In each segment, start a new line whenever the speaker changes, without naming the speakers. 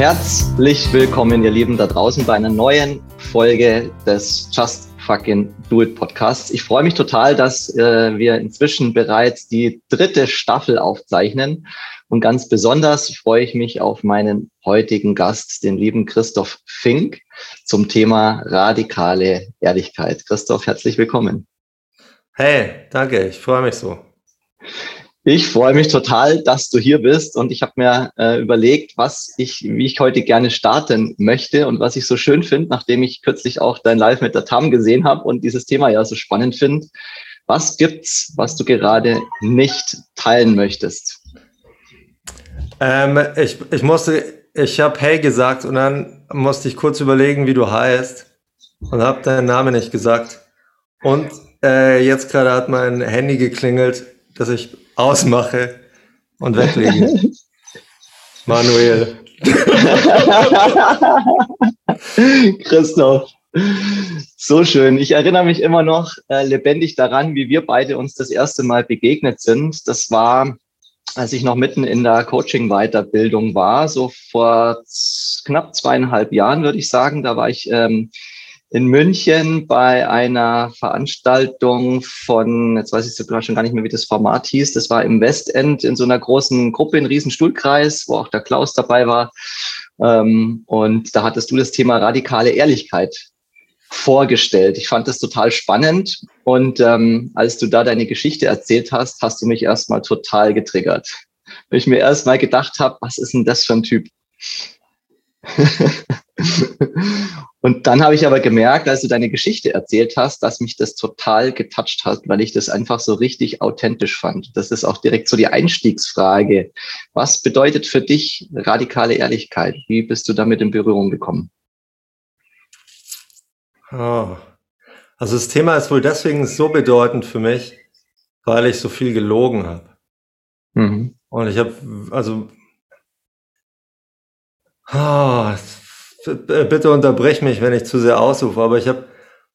Herzlich willkommen, ihr Lieben da draußen, bei einer neuen Folge des Just Fucking Do It Podcasts. Ich freue mich total, dass äh, wir inzwischen bereits die dritte Staffel aufzeichnen. Und ganz besonders freue ich mich auf meinen heutigen Gast, den lieben Christoph Fink, zum Thema radikale Ehrlichkeit. Christoph, herzlich willkommen.
Hey, danke, ich freue mich so.
Ich freue mich total, dass du hier bist und ich habe mir äh, überlegt, was ich, wie ich heute gerne starten möchte und was ich so schön finde, nachdem ich kürzlich auch dein Live mit der Tam gesehen habe und dieses Thema ja so spannend finde. Was gibt's, was du gerade nicht teilen möchtest?
Ähm, ich, ich musste, ich habe Hey gesagt und dann musste ich kurz überlegen, wie du heißt und habe deinen Namen nicht gesagt. Und äh, jetzt gerade hat mein Handy geklingelt, dass ich ausmache und weglege. Manuel.
Christoph. So schön. Ich erinnere mich immer noch äh, lebendig daran, wie wir beide uns das erste Mal begegnet sind. Das war, als ich noch mitten in der Coaching-Weiterbildung war, so vor knapp zweieinhalb Jahren, würde ich sagen. Da war ich ähm, in München bei einer Veranstaltung von, jetzt weiß ich sogar schon gar nicht mehr, wie das Format hieß. Das war im Westend in so einer großen Gruppe, in Riesenstuhlkreis, wo auch der Klaus dabei war. Ähm, und da hattest du das Thema radikale Ehrlichkeit vorgestellt. Ich fand das total spannend. Und ähm, als du da deine Geschichte erzählt hast, hast du mich erstmal total getriggert. Weil ich mir erstmal gedacht habe, was ist denn das für ein Typ? und dann habe ich aber gemerkt, als du deine Geschichte erzählt hast, dass mich das total getoucht hat, weil ich das einfach so richtig authentisch fand. Das ist auch direkt so die Einstiegsfrage. Was bedeutet für dich radikale Ehrlichkeit? Wie bist du damit in Berührung gekommen?
Oh. Also das Thema ist wohl deswegen so bedeutend für mich, weil ich so viel gelogen habe. Mhm. Und ich habe, also Oh, bitte unterbrech mich, wenn ich zu sehr ausrufe, aber ich habe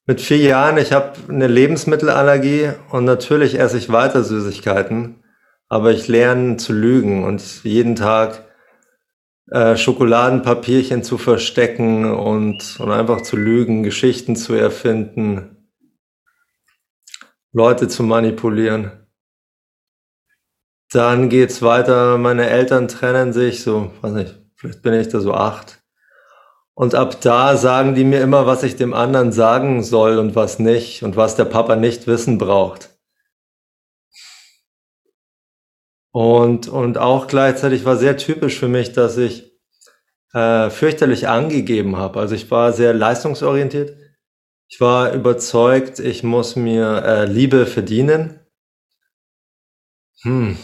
mit vier Jahren, ich habe eine Lebensmittelallergie und natürlich esse ich weiter Süßigkeiten, aber ich lerne zu lügen und jeden Tag äh, Schokoladenpapierchen zu verstecken und, und einfach zu lügen, Geschichten zu erfinden, Leute zu manipulieren. Dann geht's weiter, meine Eltern trennen sich, so, weiß nicht, Vielleicht bin ich da so acht. Und ab da sagen die mir immer, was ich dem anderen sagen soll und was nicht und was der Papa nicht wissen braucht. Und, und auch gleichzeitig war sehr typisch für mich, dass ich äh, fürchterlich angegeben habe. Also ich war sehr leistungsorientiert. Ich war überzeugt, ich muss mir äh, Liebe verdienen. Hm.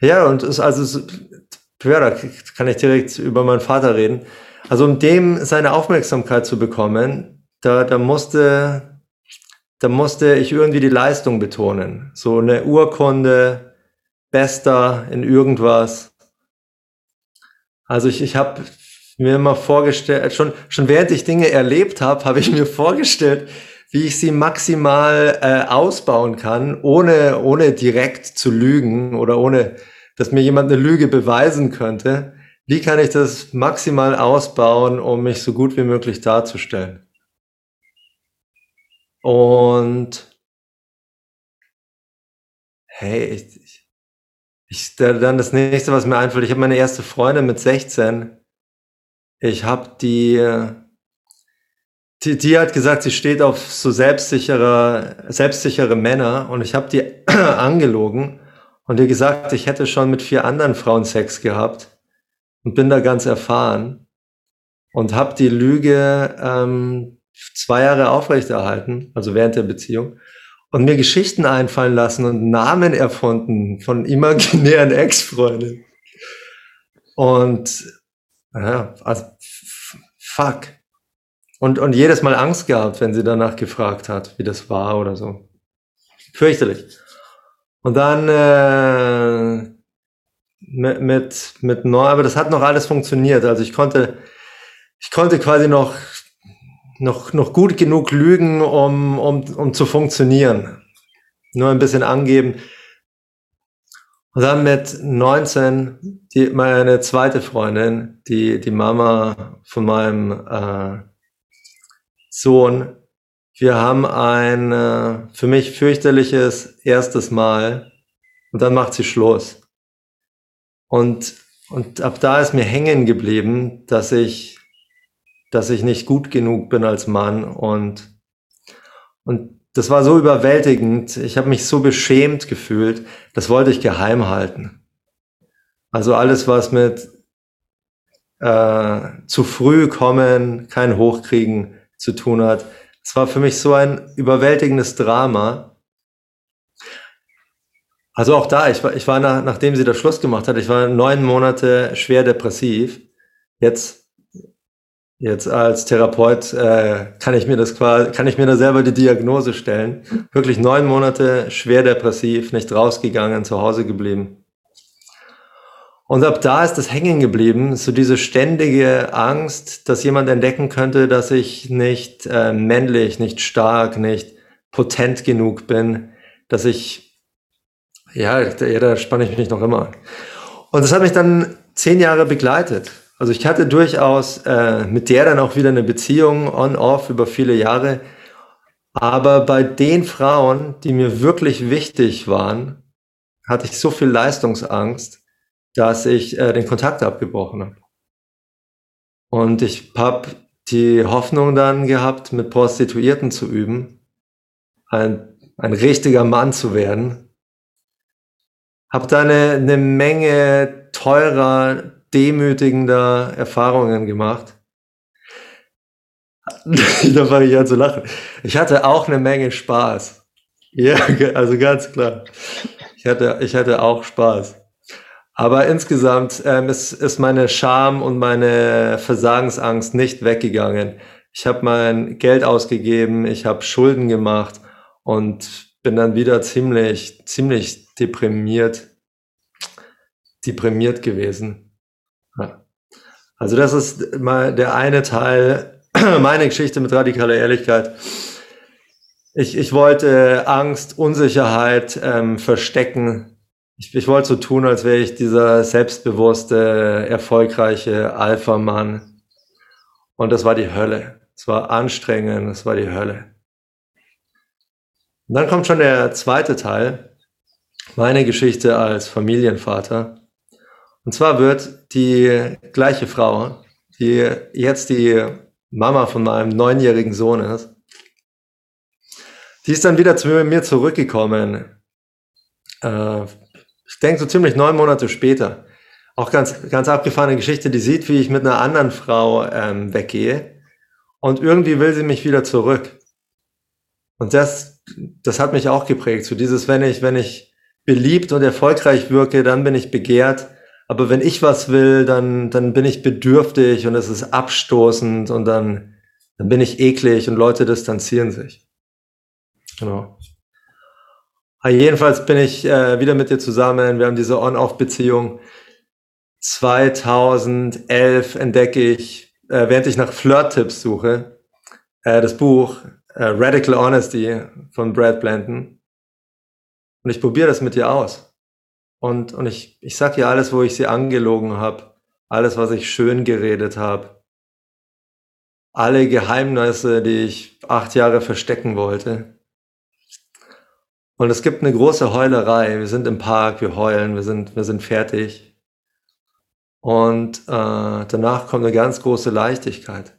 Ja, und es also ja, da kann ich direkt über meinen Vater reden. Also um dem seine Aufmerksamkeit zu bekommen, da, da musste, da musste ich irgendwie die Leistung betonen. So eine Urkunde, bester in irgendwas. Also ich, ich habe mir immer vorgestellt, schon, schon während ich Dinge erlebt habe, habe ich mir vorgestellt, wie ich sie maximal äh, ausbauen kann, ohne, ohne direkt zu lügen oder ohne dass mir jemand eine Lüge beweisen könnte, wie kann ich das maximal ausbauen, um mich so gut wie möglich darzustellen? Und hey, ich, ich, ich dann das nächste, was mir einfällt, ich habe meine erste Freundin mit 16. Ich habe die, die, die hat gesagt, sie steht auf so selbstsichere, selbstsichere Männer und ich habe die angelogen und ihr gesagt, ich hätte schon mit vier anderen Frauen Sex gehabt und bin da ganz erfahren und habe die Lüge ähm, zwei Jahre aufrechterhalten, also während der Beziehung, und mir Geschichten einfallen lassen und Namen erfunden von imaginären Ex-Freundinnen. Und ja, also fuck. Und, und jedes Mal Angst gehabt, wenn sie danach gefragt hat, wie das war oder so. Fürchterlich. Und dann äh, mit, mit, mit neu, aber das hat noch alles funktioniert. Also ich konnte, ich konnte quasi noch, noch, noch gut genug lügen, um, um, um zu funktionieren. Nur ein bisschen angeben. Und dann mit 19, die, meine zweite Freundin, die, die Mama von meinem äh, Sohn, wir haben ein äh, für mich fürchterliches erstes Mal und dann macht sie Schluss. Und, und ab da ist mir hängen geblieben, dass ich, dass ich nicht gut genug bin als Mann und, und das war so überwältigend. Ich habe mich so beschämt gefühlt. Das wollte ich geheim halten. Also alles, was mit äh, zu früh kommen, kein Hochkriegen zu tun hat. Es war für mich so ein überwältigendes Drama. Also auch da, ich war, ich war nach, nachdem sie das Schluss gemacht hat, ich war neun Monate schwer depressiv. Jetzt Jetzt als Therapeut äh, kann ich mir das quasi, kann ich mir da selber die Diagnose stellen. Wirklich neun Monate schwer depressiv, nicht rausgegangen, zu Hause geblieben. Und ab da ist das hängen geblieben, so diese ständige Angst, dass jemand entdecken könnte, dass ich nicht äh, männlich, nicht stark, nicht potent genug bin, dass ich, ja, ja da spanne ich mich noch immer. Und das hat mich dann zehn Jahre begleitet. Also ich hatte durchaus äh, mit der dann auch wieder eine Beziehung on-off über viele Jahre. Aber bei den Frauen, die mir wirklich wichtig waren, hatte ich so viel Leistungsangst, dass ich äh, den Kontakt abgebrochen habe. Und ich habe die Hoffnung dann gehabt, mit Prostituierten zu üben, ein, ein richtiger Mann zu werden. Habe da eine, eine Menge teurer demütigender Erfahrungen gemacht. da fange ich an zu lachen. Ich hatte auch eine Menge Spaß. Ja, also ganz klar. Ich hatte, ich hatte auch Spaß. Aber insgesamt ähm, ist, ist meine Scham und meine Versagensangst nicht weggegangen. Ich habe mein Geld ausgegeben, ich habe Schulden gemacht und bin dann wieder ziemlich, ziemlich deprimiert, deprimiert gewesen. Also das ist mal der eine Teil meiner Geschichte mit radikaler Ehrlichkeit. Ich, ich wollte Angst, Unsicherheit ähm, verstecken. Ich, ich wollte so tun, als wäre ich dieser selbstbewusste, erfolgreiche Alpha-Mann. Und das war die Hölle. Es war anstrengend, es war die Hölle. Und dann kommt schon der zweite Teil, meine Geschichte als Familienvater. Und zwar wird die gleiche Frau, die jetzt die Mama von meinem neunjährigen Sohn ist, die ist dann wieder zu mir zurückgekommen. Äh, ich denke so ziemlich neun Monate später. Auch ganz, ganz abgefahrene Geschichte, die sieht, wie ich mit einer anderen Frau ähm, weggehe. Und irgendwie will sie mich wieder zurück. Und das, das hat mich auch geprägt. So dieses, wenn ich, wenn ich beliebt und erfolgreich wirke, dann bin ich begehrt. Aber wenn ich was will, dann, dann bin ich bedürftig und es ist abstoßend und dann, dann bin ich eklig und Leute distanzieren sich. Genau. Aber jedenfalls bin ich äh, wieder mit dir zusammen. Wir haben diese On-Off-Beziehung. 2011 entdecke ich, äh, während ich nach Flirt-Tipps suche, äh, das Buch äh, Radical Honesty von Brad Blanton. Und ich probiere das mit dir aus. Und, und ich, ich sag ihr alles, wo ich sie angelogen habe, alles, was ich schön geredet habe, alle Geheimnisse, die ich acht Jahre verstecken wollte. Und es gibt eine große Heulerei. Wir sind im Park, wir heulen, wir sind, wir sind fertig. Und äh, danach kommt eine ganz große Leichtigkeit.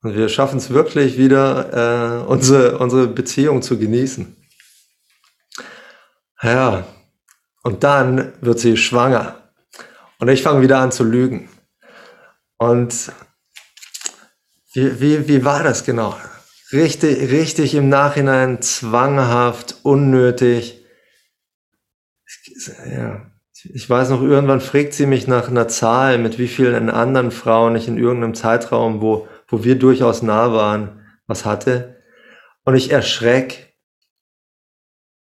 Und wir schaffen es wirklich wieder, äh, unsere, unsere Beziehung zu genießen. Ja, und dann wird sie schwanger. Und ich fange wieder an zu lügen. Und wie, wie, wie war das genau? Richtig, richtig im Nachhinein zwanghaft, unnötig. Ja, ich weiß noch, irgendwann fragt sie mich nach einer Zahl, mit wie vielen anderen Frauen ich in irgendeinem Zeitraum, wo, wo wir durchaus nah waren, was hatte. Und ich erschreck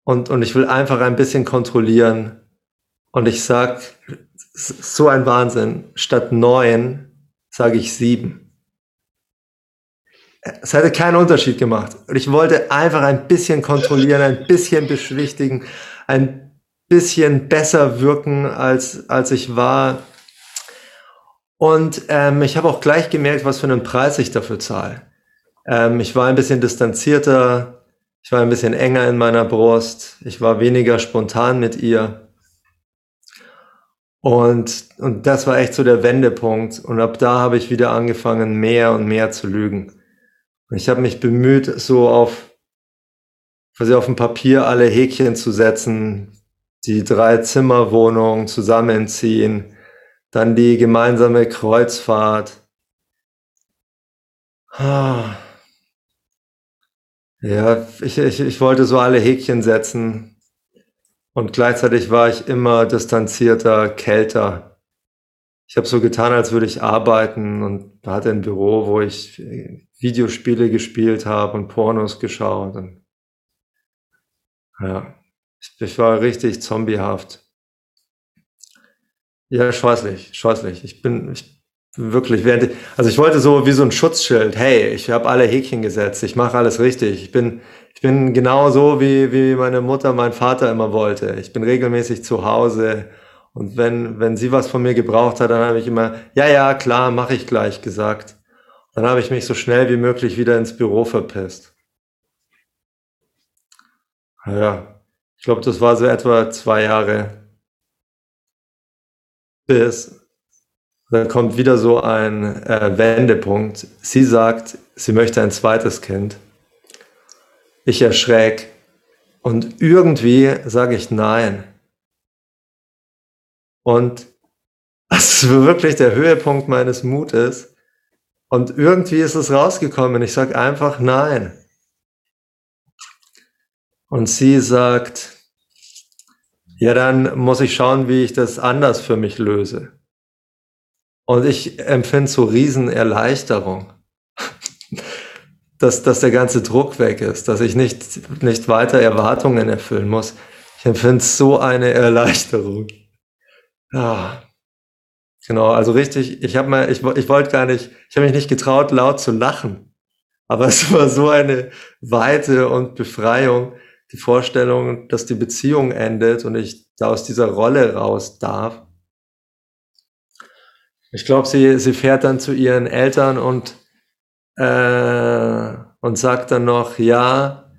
und, und ich will einfach ein bisschen kontrollieren. Und ich sag, so ein Wahnsinn, statt neun sage ich sieben. Es hätte keinen Unterschied gemacht. Und ich wollte einfach ein bisschen kontrollieren, ein bisschen beschwichtigen, ein bisschen besser wirken, als, als ich war. Und ähm, ich habe auch gleich gemerkt, was für einen Preis ich dafür zahle. Ähm, ich war ein bisschen distanzierter, ich war ein bisschen enger in meiner Brust, ich war weniger spontan mit ihr. Und, und das war echt so der Wendepunkt. Und ab da habe ich wieder angefangen, mehr und mehr zu lügen. Ich habe mich bemüht, so auf, quasi auf dem Papier alle Häkchen zu setzen, die drei Zimmerwohnung zusammenziehen, dann die gemeinsame Kreuzfahrt. Ah. Ja, ich, ich, ich wollte so alle Häkchen setzen und gleichzeitig war ich immer distanzierter, kälter. Ich habe so getan, als würde ich arbeiten und hatte ein Büro, wo ich Videospiele gespielt habe und Pornos geschaut. Und ja, ich war richtig zombiehaft. Ja, scheußlich, scheußlich. Ich bin, ich wirklich, während, also ich wollte so wie so ein Schutzschild. Hey, ich habe alle Häkchen gesetzt, ich mache alles richtig. Ich bin, ich bin genau so, wie, wie meine Mutter, mein Vater immer wollte. Ich bin regelmäßig zu Hause. Und wenn, wenn sie was von mir gebraucht hat, dann habe ich immer, ja, ja, klar, mache ich gleich gesagt. Dann habe ich mich so schnell wie möglich wieder ins Büro verpisst. Ja, ich glaube, das war so etwa zwei Jahre. Bis dann kommt wieder so ein äh, Wendepunkt. Sie sagt, sie möchte ein zweites Kind. Ich erschreck. Und irgendwie sage ich nein. Und das ist wirklich der Höhepunkt meines Mutes. Und irgendwie ist es rausgekommen. Ich sage einfach nein. Und sie sagt, ja, dann muss ich schauen, wie ich das anders für mich löse. Und ich empfinde so Riesenerleichterung, dass, dass der ganze Druck weg ist, dass ich nicht, nicht weiter Erwartungen erfüllen muss. Ich empfinde so eine Erleichterung. Ja. Genau, also richtig, ich habe mal, ich, ich wollte gar nicht, ich habe mich nicht getraut, laut zu lachen. Aber es war so eine Weite und Befreiung, die Vorstellung, dass die Beziehung endet und ich da aus dieser Rolle raus darf. Ich glaube, sie, sie fährt dann zu ihren Eltern und, äh, und sagt dann noch, ja,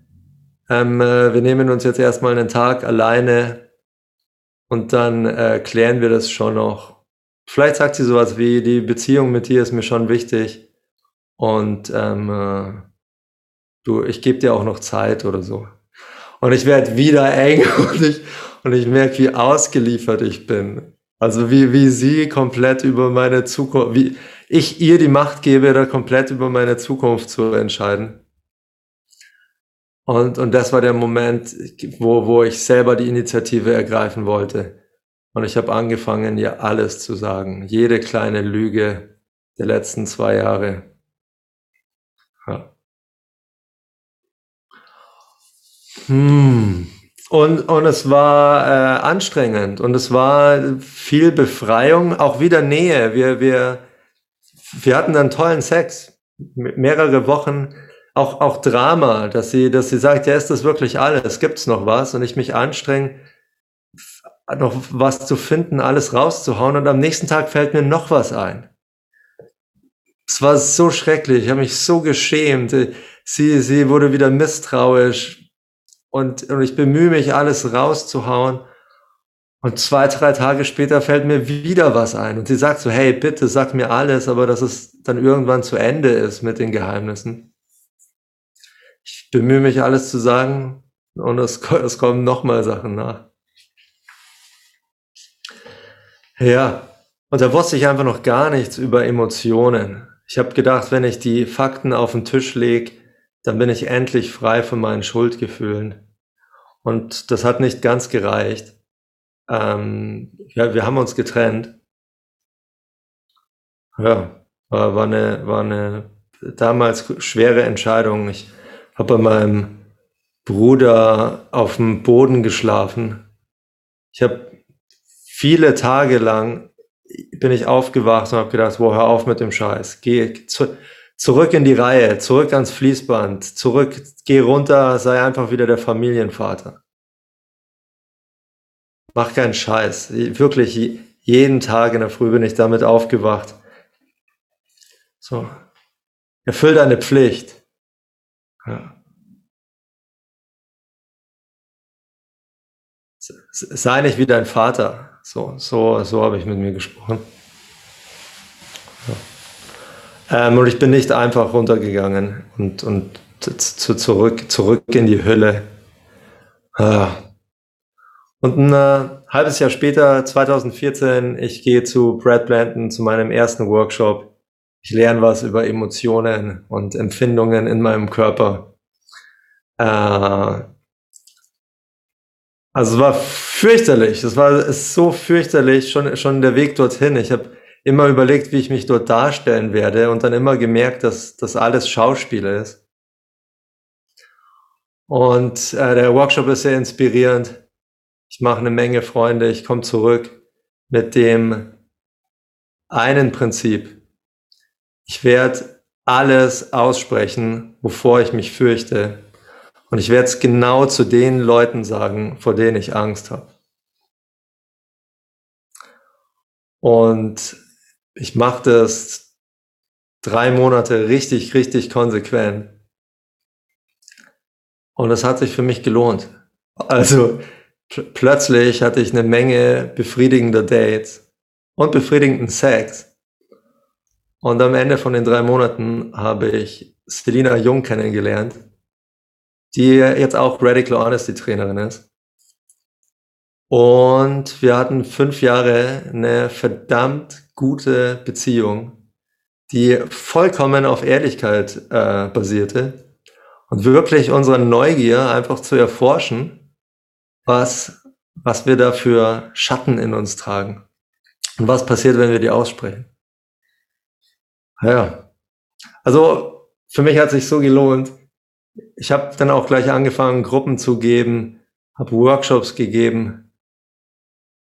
ähm, äh, wir nehmen uns jetzt erstmal einen Tag alleine und dann äh, klären wir das schon noch. Vielleicht sagt sie sowas wie, die Beziehung mit dir ist mir schon wichtig und ähm, äh, du, ich gebe dir auch noch Zeit oder so. Und ich werde wieder eng und ich, und ich merke, wie ausgeliefert ich bin. Also wie, wie sie komplett über meine Zukunft, wie ich ihr die Macht gebe, da komplett über meine Zukunft zu entscheiden. Und, und das war der Moment, wo, wo ich selber die Initiative ergreifen wollte. Und ich habe angefangen, ihr alles zu sagen. Jede kleine Lüge der letzten zwei Jahre. Ja. Hm. Und, und es war äh, anstrengend und es war viel Befreiung, auch wieder Nähe. Wir, wir, wir hatten dann tollen Sex, mehrere Wochen, auch, auch Drama, dass sie, dass sie sagt, ja, ist das wirklich alles? Gibt's noch was? Und ich mich anstrenge, noch was zu finden, alles rauszuhauen und am nächsten Tag fällt mir noch was ein. Es war so schrecklich, ich habe mich so geschämt. Sie, sie wurde wieder misstrauisch, und, und ich bemühe mich, alles rauszuhauen. Und zwei, drei Tage später fällt mir wieder was ein. Und sie sagt so, hey, bitte sag mir alles, aber dass es dann irgendwann zu Ende ist mit den Geheimnissen. Ich bemühe mich, alles zu sagen und es, es kommen nochmal Sachen nach. Ja, und da wusste ich einfach noch gar nichts über Emotionen. Ich habe gedacht, wenn ich die Fakten auf den Tisch lege, dann bin ich endlich frei von meinen Schuldgefühlen. Und das hat nicht ganz gereicht. Ähm, ja, wir haben uns getrennt. Ja, war, war, eine, war eine damals schwere Entscheidung. Ich habe bei meinem Bruder auf dem Boden geschlafen. Ich habe viele Tage lang bin ich aufgewacht und habe gedacht, wo hör auf mit dem Scheiß. Geh zu, zurück in die Reihe, zurück ans Fließband, zurück, geh runter, sei einfach wieder der Familienvater. mach keinen Scheiß. Wirklich jeden Tag in der Früh bin ich damit aufgewacht. So. Erfüll deine Pflicht. Ja. Sei nicht wie dein Vater. So, so, so habe ich mit mir gesprochen. Ja. Ähm, und ich bin nicht einfach runtergegangen und, und zu, zurück, zurück in die Hölle. Ah. Und ein äh, halbes Jahr später, 2014, ich gehe zu Brad Blanton zu meinem ersten Workshop. Ich lerne was über Emotionen und Empfindungen in meinem Körper. Äh, also es war fürchterlich. Es war ist so fürchterlich, schon, schon der Weg dorthin. Ich habe immer überlegt, wie ich mich dort darstellen werde und dann immer gemerkt, dass das alles Schauspiel ist. Und äh, der Workshop ist sehr inspirierend ich mache eine Menge Freunde, ich komme zurück mit dem einen Prinzip. Ich werde alles aussprechen, wovor ich mich fürchte. Und ich werde es genau zu den Leuten sagen, vor denen ich Angst habe. Und ich mache das drei Monate richtig, richtig konsequent. Und es hat sich für mich gelohnt. Also plötzlich hatte ich eine Menge befriedigender Dates und befriedigenden Sex. Und am Ende von den drei Monaten habe ich Selina Jung kennengelernt, die jetzt auch Radical Honesty Trainerin ist. Und wir hatten fünf Jahre eine verdammt gute Beziehung, die vollkommen auf Ehrlichkeit äh, basierte und wirklich unsere Neugier einfach zu erforschen was, was wir da für Schatten in uns tragen. Und was passiert, wenn wir die aussprechen. Ja. Also für mich hat sich so gelohnt. Ich habe dann auch gleich angefangen, Gruppen zu geben, habe Workshops gegeben,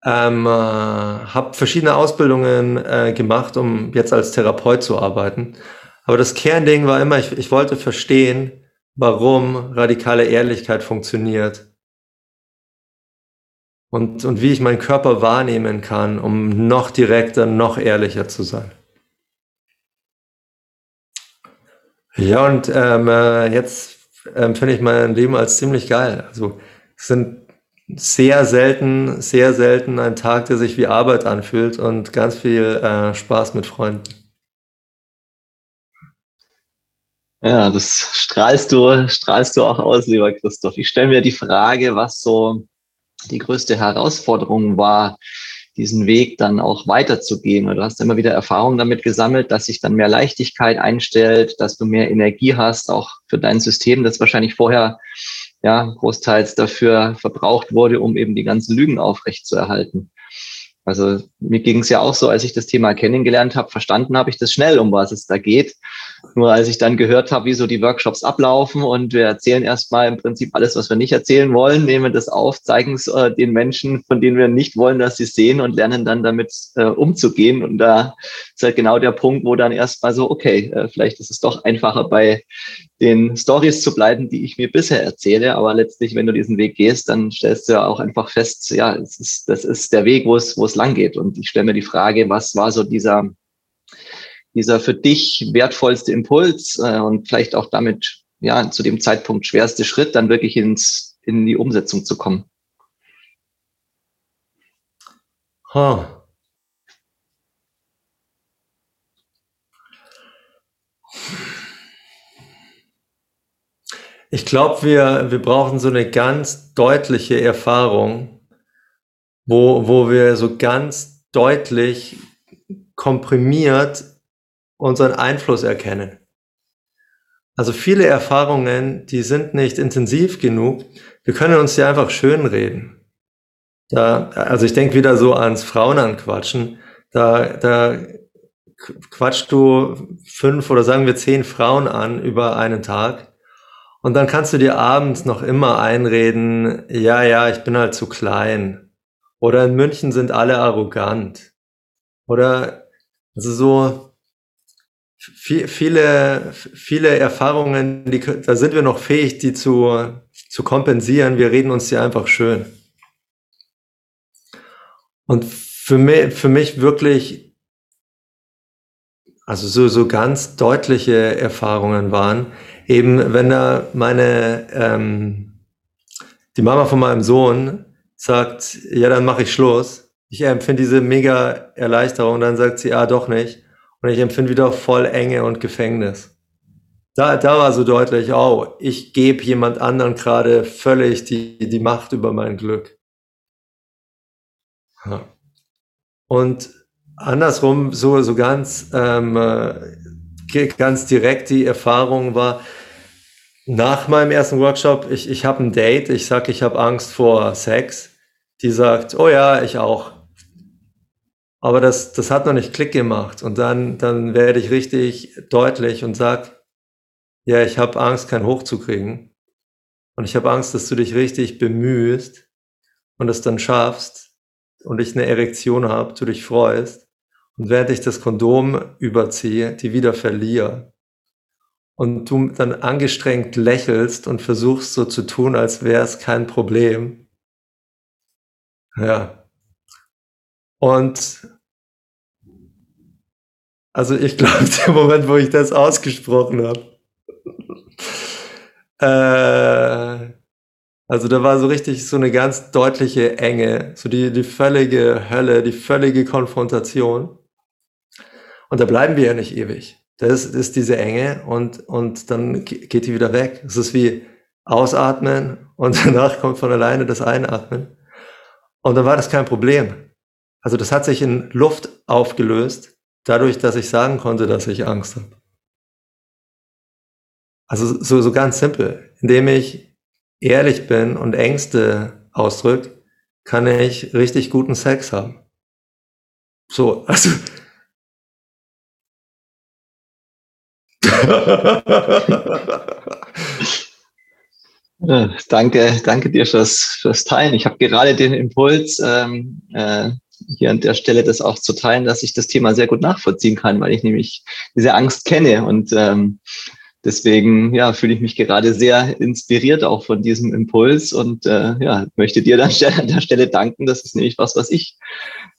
ähm, äh, habe verschiedene Ausbildungen äh, gemacht, um jetzt als Therapeut zu arbeiten. Aber das Kernding war immer, ich, ich wollte verstehen, warum radikale Ehrlichkeit funktioniert und, und wie ich meinen Körper wahrnehmen kann, um noch direkter, noch ehrlicher zu sein. Ja, und ähm, äh, jetzt ähm, finde ich mein Leben als ziemlich geil. Also es sind sehr selten, sehr selten ein Tag, der sich wie Arbeit anfühlt und ganz viel äh, Spaß mit Freunden.
Ja, das strahlst du, strahlst du auch aus, lieber Christoph. Ich stelle mir die Frage, was so die größte Herausforderung war, diesen Weg dann auch weiterzugehen. du hast immer wieder Erfahrung damit gesammelt, dass sich dann mehr Leichtigkeit einstellt, dass du mehr Energie hast, auch für dein System, das wahrscheinlich vorher ja großteils dafür verbraucht wurde, um eben die ganzen Lügen aufrechtzuerhalten. Also mir ging es ja auch so, als ich das Thema kennengelernt habe, verstanden habe ich das schnell, um was es da geht. Nur als ich dann gehört habe, wie so die Workshops ablaufen und wir erzählen erstmal im Prinzip alles, was wir nicht erzählen wollen, nehmen das auf, zeigen es äh, den Menschen, von denen wir nicht wollen, dass sie sehen und lernen dann damit äh, umzugehen. Und da ist halt genau der Punkt, wo dann erstmal so, okay, äh, vielleicht ist es doch einfacher bei den Stories zu bleiben, die ich mir bisher erzähle. Aber letztlich, wenn du diesen Weg gehst, dann stellst du ja auch einfach fest, ja, es ist, das ist der Weg, wo es, wo es lang geht. Und ich stelle mir die Frage, was war so dieser dieser für dich wertvollste Impuls äh, und vielleicht auch damit ja zu dem Zeitpunkt schwerste Schritt, dann wirklich ins, in die Umsetzung zu kommen?
Huh. Ich glaube, wir, wir brauchen so eine ganz deutliche Erfahrung, wo, wo wir so ganz deutlich komprimiert unseren Einfluss erkennen. Also viele Erfahrungen, die sind nicht intensiv genug. Wir können uns ja einfach schönreden. Da, also ich denke wieder so ans Frauen anquatschen. Da, da quatschst du fünf oder sagen wir zehn Frauen an über einen Tag. Und dann kannst du dir abends noch immer einreden, ja, ja, ich bin halt zu klein. Oder in München sind alle arrogant. Oder also so, viele, viele Erfahrungen, die, da sind wir noch fähig, die zu, zu kompensieren. Wir reden uns die einfach schön. Und für mich, für mich wirklich, also so, so ganz deutliche Erfahrungen waren, eben wenn da meine, ähm, die Mama von meinem Sohn sagt, ja, dann mache ich Schluss. Ich empfinde diese mega Erleichterung, dann sagt sie, ah, doch nicht. Und ich empfinde wieder voll Enge und Gefängnis. Da, da war so deutlich, oh, ich gebe jemand anderen gerade völlig die, die Macht über mein Glück. Und andersrum, so, so ganz, ähm, äh, ganz direkt die Erfahrung war, nach meinem ersten Workshop, ich, ich habe ein Date, ich sage, ich habe Angst vor Sex. Die sagt, oh ja, ich auch. Aber das, das hat noch nicht Klick gemacht. Und dann, dann werde ich richtig deutlich und sag, ja, ich habe Angst, kein Hoch zu kriegen. Und ich habe Angst, dass du dich richtig bemühst und es dann schaffst und ich eine Erektion habe, du dich freust. Und während ich das Kondom überziehe, die wieder verliere. Und du dann angestrengt lächelst und versuchst so zu tun, als wäre es kein Problem. Ja. Und also ich glaube, der Moment, wo ich das ausgesprochen habe, äh, also da war so richtig so eine ganz deutliche Enge, so die, die völlige Hölle, die völlige Konfrontation. Und da bleiben wir ja nicht ewig. Das ist diese Enge und, und dann geht die wieder weg. Es ist wie ausatmen und danach kommt von alleine das Einatmen. Und dann war das kein Problem. Also das hat sich in Luft aufgelöst dadurch, dass ich sagen konnte, dass ich Angst habe. Also so, so ganz simpel. Indem ich ehrlich bin und Ängste ausdrücke, kann ich richtig guten Sex haben. So, also.
danke, danke dir fürs, fürs Teilen. Ich habe gerade den Impuls, ähm, äh, hier an der Stelle das auch zu teilen, dass ich das Thema sehr gut nachvollziehen kann, weil ich nämlich diese Angst kenne und ähm, deswegen ja fühle ich mich gerade sehr inspiriert auch von diesem Impuls und äh, ja möchte dir dann an der Stelle danken. Das ist nämlich was, was ich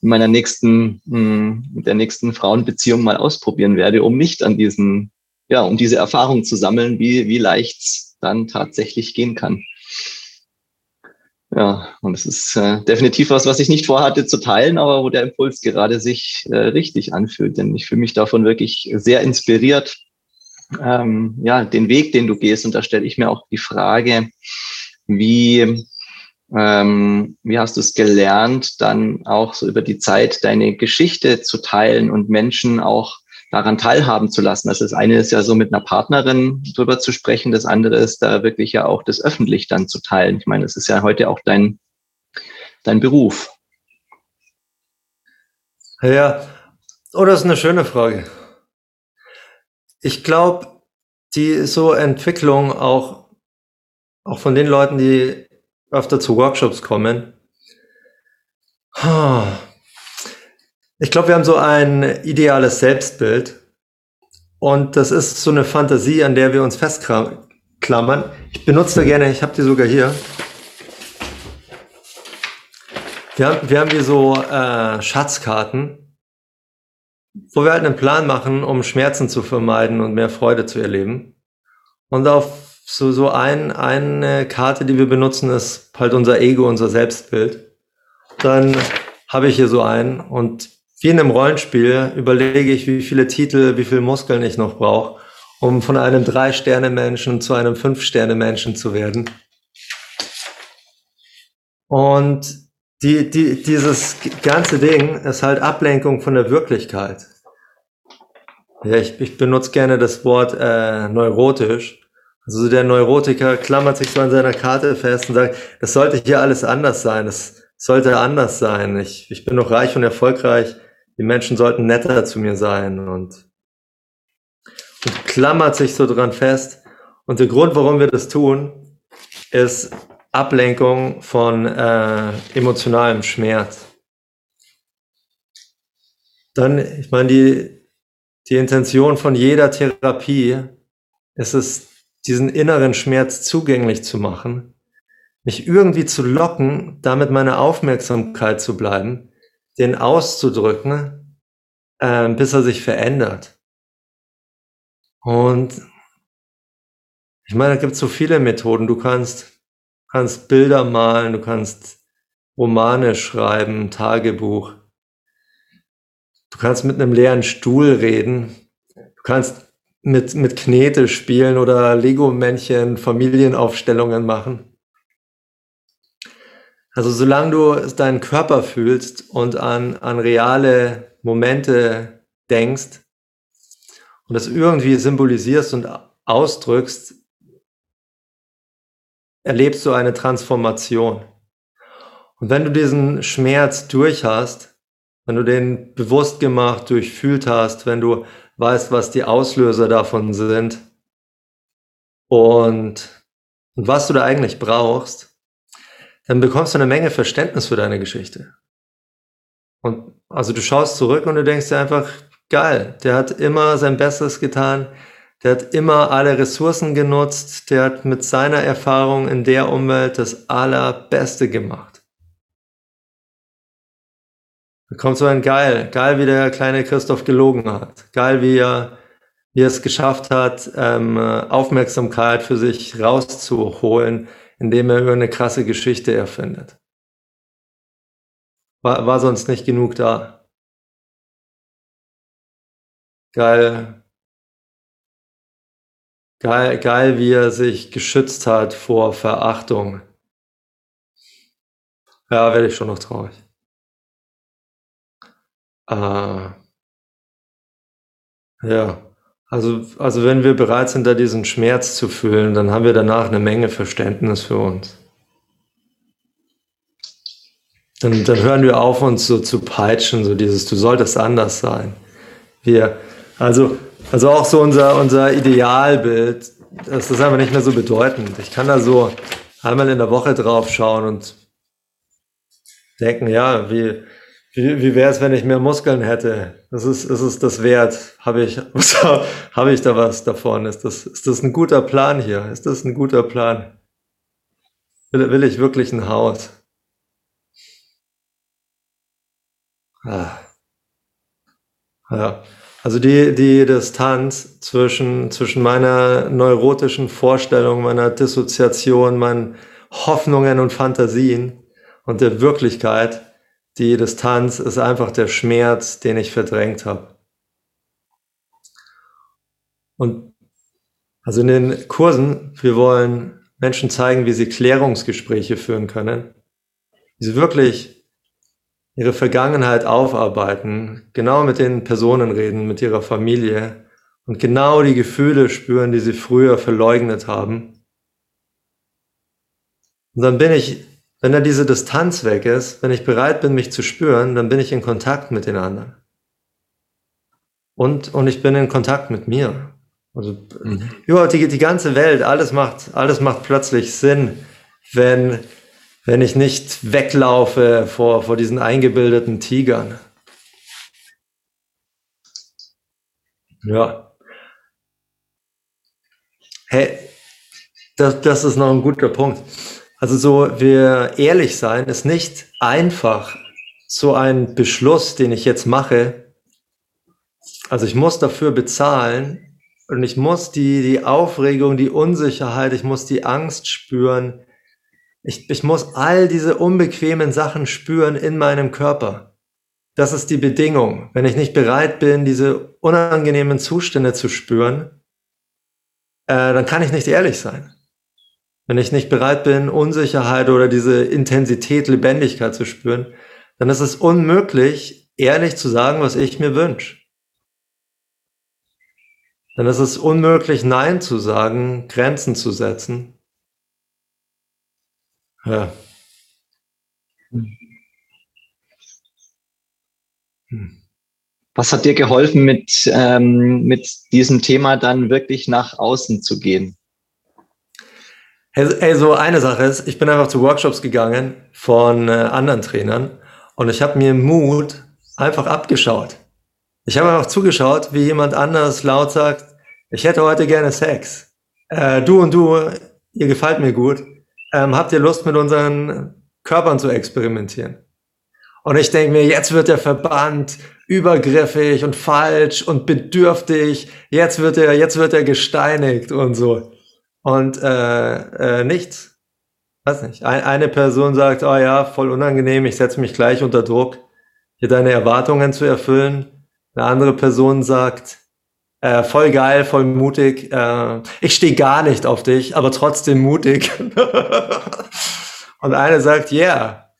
in meiner nächsten mh, hm, der nächsten Frauenbeziehung mal ausprobieren werde, um nicht an diesen ja um diese Erfahrung zu sammeln, wie wie leicht dann tatsächlich gehen kann. Ja, und es ist äh, definitiv was, was ich nicht vorhatte zu teilen, aber wo der Impuls gerade sich äh, richtig anfühlt. Denn ich fühle mich davon wirklich sehr inspiriert. Ähm, ja, den Weg, den du gehst. Und da stelle ich mir auch die Frage, wie, ähm, wie hast du es gelernt, dann auch so über die Zeit deine Geschichte zu teilen und Menschen auch daran teilhaben zu lassen. Das eine ist ja so mit einer Partnerin drüber zu sprechen, das andere ist da wirklich ja auch das öffentlich dann zu teilen. Ich meine, es ist ja heute auch dein, dein Beruf.
Ja, oh, das ist eine schöne Frage. Ich glaube, die so Entwicklung auch, auch von den Leuten, die öfter zu Workshops kommen, ich glaube, wir haben so ein ideales Selbstbild. Und das ist so eine Fantasie, an der wir uns festklammern. Ich benutze da gerne, ich habe die sogar hier. Wir haben, wir haben hier so äh, Schatzkarten, wo wir halt einen Plan machen, um Schmerzen zu vermeiden und mehr Freude zu erleben. Und auf so, so ein, eine Karte, die wir benutzen, ist halt unser Ego, unser Selbstbild. Dann habe ich hier so einen und wie in einem Rollenspiel überlege ich, wie viele Titel, wie viele Muskeln ich noch brauche, um von einem Drei-Sterne-Menschen zu einem Fünf-Sterne-Menschen zu werden. Und die, die, dieses ganze Ding ist halt Ablenkung von der Wirklichkeit. Ja, ich, ich benutze gerne das Wort äh, neurotisch. Also der Neurotiker klammert sich so an seiner Karte fest und sagt, das sollte hier alles anders sein, das sollte anders sein. Ich, ich bin noch reich und erfolgreich die Menschen sollten netter zu mir sein und, und klammert sich so dran fest. Und der Grund, warum wir das tun, ist Ablenkung von äh, emotionalem Schmerz. Dann, ich meine, die, die Intention von jeder Therapie ist es, diesen inneren Schmerz zugänglich zu machen, mich irgendwie zu locken, damit meine Aufmerksamkeit zu bleiben, den auszudrücken, äh, bis er sich verändert. Und ich meine, da gibt so viele Methoden. Du kannst, kannst Bilder malen, du kannst Romane schreiben, Tagebuch. Du kannst mit einem leeren Stuhl reden. Du kannst mit, mit Knete spielen oder Lego-Männchen Familienaufstellungen machen. Also solange du deinen Körper fühlst und an, an reale Momente denkst und das irgendwie symbolisierst und ausdrückst, erlebst du eine Transformation. Und wenn du diesen Schmerz durch hast, wenn du den bewusst gemacht, durchfühlt hast, wenn du weißt, was die Auslöser davon sind und, und was du da eigentlich brauchst, dann bekommst du eine Menge Verständnis für deine Geschichte. Und also du schaust zurück und du denkst dir einfach, geil, der hat immer sein Bestes getan, der hat immer alle Ressourcen genutzt, der hat mit seiner Erfahrung in der Umwelt das Allerbeste gemacht. Da kommt so ein Geil, geil, wie der kleine Christoph gelogen hat, geil, wie er, wie er es geschafft hat, ähm, Aufmerksamkeit für sich rauszuholen, indem er eine krasse Geschichte erfindet. War, war sonst nicht genug da. Geil, geil, geil, wie er sich geschützt hat vor Verachtung. Ja, werde ich schon noch traurig. Äh, ja, also, also wenn wir bereit sind, da diesen Schmerz zu fühlen, dann haben wir danach eine Menge Verständnis für uns. Dann, dann hören wir auf, uns so zu peitschen, so dieses, du solltest anders sein. Wir, also, also auch so unser, unser Idealbild, das ist einfach nicht mehr so bedeutend. Ich kann da so einmal in der Woche drauf schauen und denken, ja, wie, wie, wie wäre es, wenn ich mehr Muskeln hätte? Das ist, ist es das wert? Habe ich, habe ich da was davon? Ist das, ist das ein guter Plan hier? Ist das ein guter Plan? Will, will ich wirklich ein Haus? Ah. Ja. Also die, die Distanz zwischen, zwischen meiner neurotischen Vorstellung, meiner Dissoziation, meinen Hoffnungen und Fantasien und der Wirklichkeit, die Distanz ist einfach der Schmerz, den ich verdrängt habe. Und also in den Kursen, wir wollen Menschen zeigen, wie sie Klärungsgespräche führen können, wie sie wirklich ihre Vergangenheit aufarbeiten, genau mit den Personen reden, mit ihrer Familie und genau die Gefühle spüren, die sie früher verleugnet haben. Und dann bin ich wenn da diese Distanz weg ist, wenn ich bereit bin, mich zu spüren, dann bin ich in Kontakt mit den anderen. Und, und ich bin in Kontakt mit mir. Also, mhm. ja, die, die ganze Welt, alles macht, alles macht plötzlich Sinn, wenn, wenn ich nicht weglaufe vor, vor diesen eingebildeten Tigern. Ja. Hey, das, das ist noch ein guter Punkt. Also so, wir ehrlich sein ist nicht einfach so ein Beschluss, den ich jetzt mache. Also ich muss dafür bezahlen und ich muss die, die Aufregung, die Unsicherheit, ich muss die Angst spüren. Ich, ich muss all diese unbequemen Sachen spüren in meinem Körper. Das ist die Bedingung. Wenn ich nicht bereit bin, diese unangenehmen Zustände zu spüren, äh, dann kann ich nicht ehrlich sein. Wenn ich nicht bereit bin, Unsicherheit oder diese Intensität, Lebendigkeit zu spüren, dann ist es unmöglich, ehrlich zu sagen, was ich mir wünsche. Dann ist es unmöglich, Nein zu sagen, Grenzen zu setzen. Ja.
Was hat dir geholfen, mit, ähm, mit diesem Thema dann wirklich nach außen zu gehen?
Ey, so eine Sache ist, ich bin einfach zu Workshops gegangen von äh, anderen Trainern und ich habe mir Mut einfach abgeschaut. Ich habe einfach zugeschaut, wie jemand anders laut sagt, ich hätte heute gerne Sex. Äh, du und du, ihr gefällt mir gut. Ähm, habt ihr Lust, mit unseren Körpern zu experimentieren? Und ich denke mir, jetzt wird er verbannt, übergriffig und falsch und bedürftig. Jetzt wird er, jetzt wird er gesteinigt und so. Und äh, äh, nichts. Weiß nicht. Ein, eine Person sagt, oh ja, voll unangenehm, ich setze mich gleich unter Druck, hier deine Erwartungen zu erfüllen. Eine andere Person sagt, äh, voll geil, voll mutig. Äh, ich stehe gar nicht auf dich, aber trotzdem mutig. und eine sagt, yeah,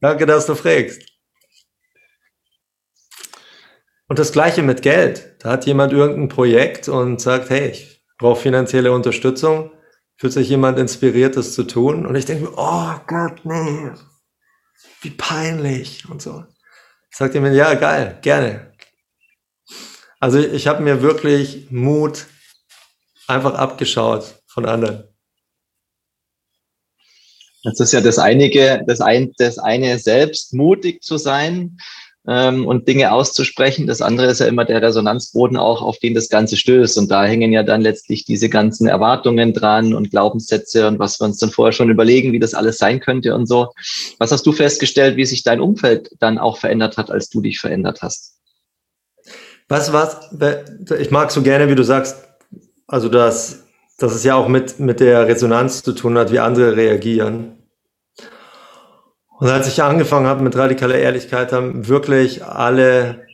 danke, dass du fragst. Und das gleiche mit Geld. Da hat jemand irgendein Projekt und sagt, hey, ich brauche finanzielle Unterstützung. Fühlt sich jemand inspiriert, das zu tun? Und ich denke mir, oh Gott, nee, wie peinlich und so. Sagt jemand, ja, geil, gerne. Also ich habe mir wirklich Mut einfach abgeschaut von anderen.
Das ist ja das einige, das, ein, das eine selbst mutig zu sein ähm, und Dinge auszusprechen. Das andere ist ja immer der Resonanzboden auch, auf den das Ganze stößt. Und da hängen ja dann letztlich diese ganzen Erwartungen dran und Glaubenssätze und was wir uns dann vorher schon überlegen, wie das alles sein könnte und so. Was hast du festgestellt, wie sich dein Umfeld dann auch verändert hat, als du dich verändert hast?
Was, was, ich mag so gerne, wie du sagst, also dass, dass es ja auch mit, mit der Resonanz zu tun hat, wie andere reagieren. Und als ich angefangen habe mit radikaler Ehrlichkeit, haben wirklich alle,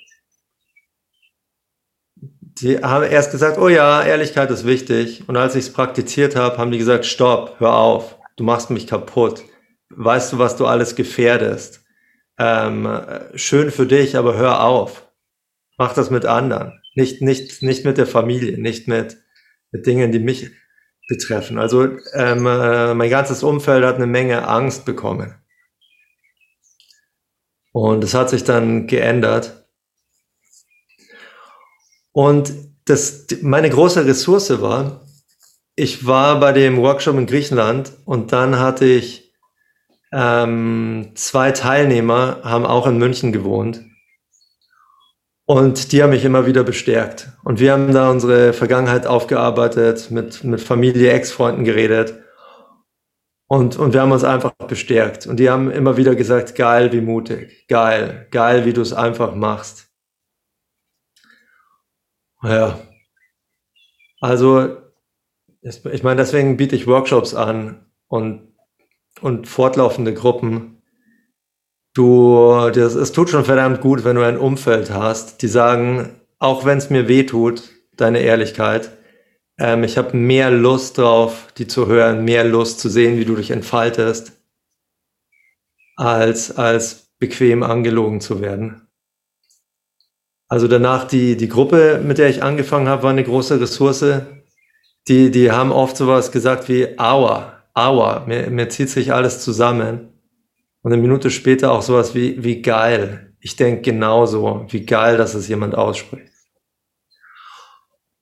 die haben erst gesagt, oh ja, Ehrlichkeit ist wichtig. Und als ich es praktiziert habe, haben die gesagt, stopp, hör auf, du machst mich kaputt. Weißt du, was du alles gefährdest? Ähm, schön für dich, aber hör auf. Mach das mit anderen. Nicht, nicht, nicht mit der Familie, nicht mit, mit Dingen, die mich betreffen. Also ähm, äh, mein ganzes Umfeld hat eine Menge Angst bekommen. Und es hat sich dann geändert. Und das, meine große Ressource war, ich war bei dem Workshop in Griechenland und dann hatte ich ähm, zwei Teilnehmer, haben auch in München gewohnt. Und die haben mich immer wieder bestärkt. Und wir haben da unsere Vergangenheit aufgearbeitet, mit, mit Familie, Ex-Freunden geredet. Und, und wir haben uns einfach bestärkt. Und die haben immer wieder gesagt, geil, wie mutig, geil, geil, wie du es einfach machst. Ja. Also, ich meine, deswegen biete ich Workshops an und, und fortlaufende Gruppen. Du, das, es tut schon verdammt gut, wenn du ein Umfeld hast, die sagen, auch wenn es mir weh tut, deine Ehrlichkeit, ähm, ich habe mehr Lust drauf, die zu hören, mehr Lust zu sehen, wie du dich entfaltest, als, als bequem angelogen zu werden. Also danach die, die Gruppe, mit der ich angefangen habe, war eine große Ressource. Die, die haben oft sowas gesagt wie Aua, Aua, mir, mir zieht sich alles zusammen. Und eine Minute später auch sowas wie, wie geil. Ich denke genauso, wie geil, dass es jemand ausspricht.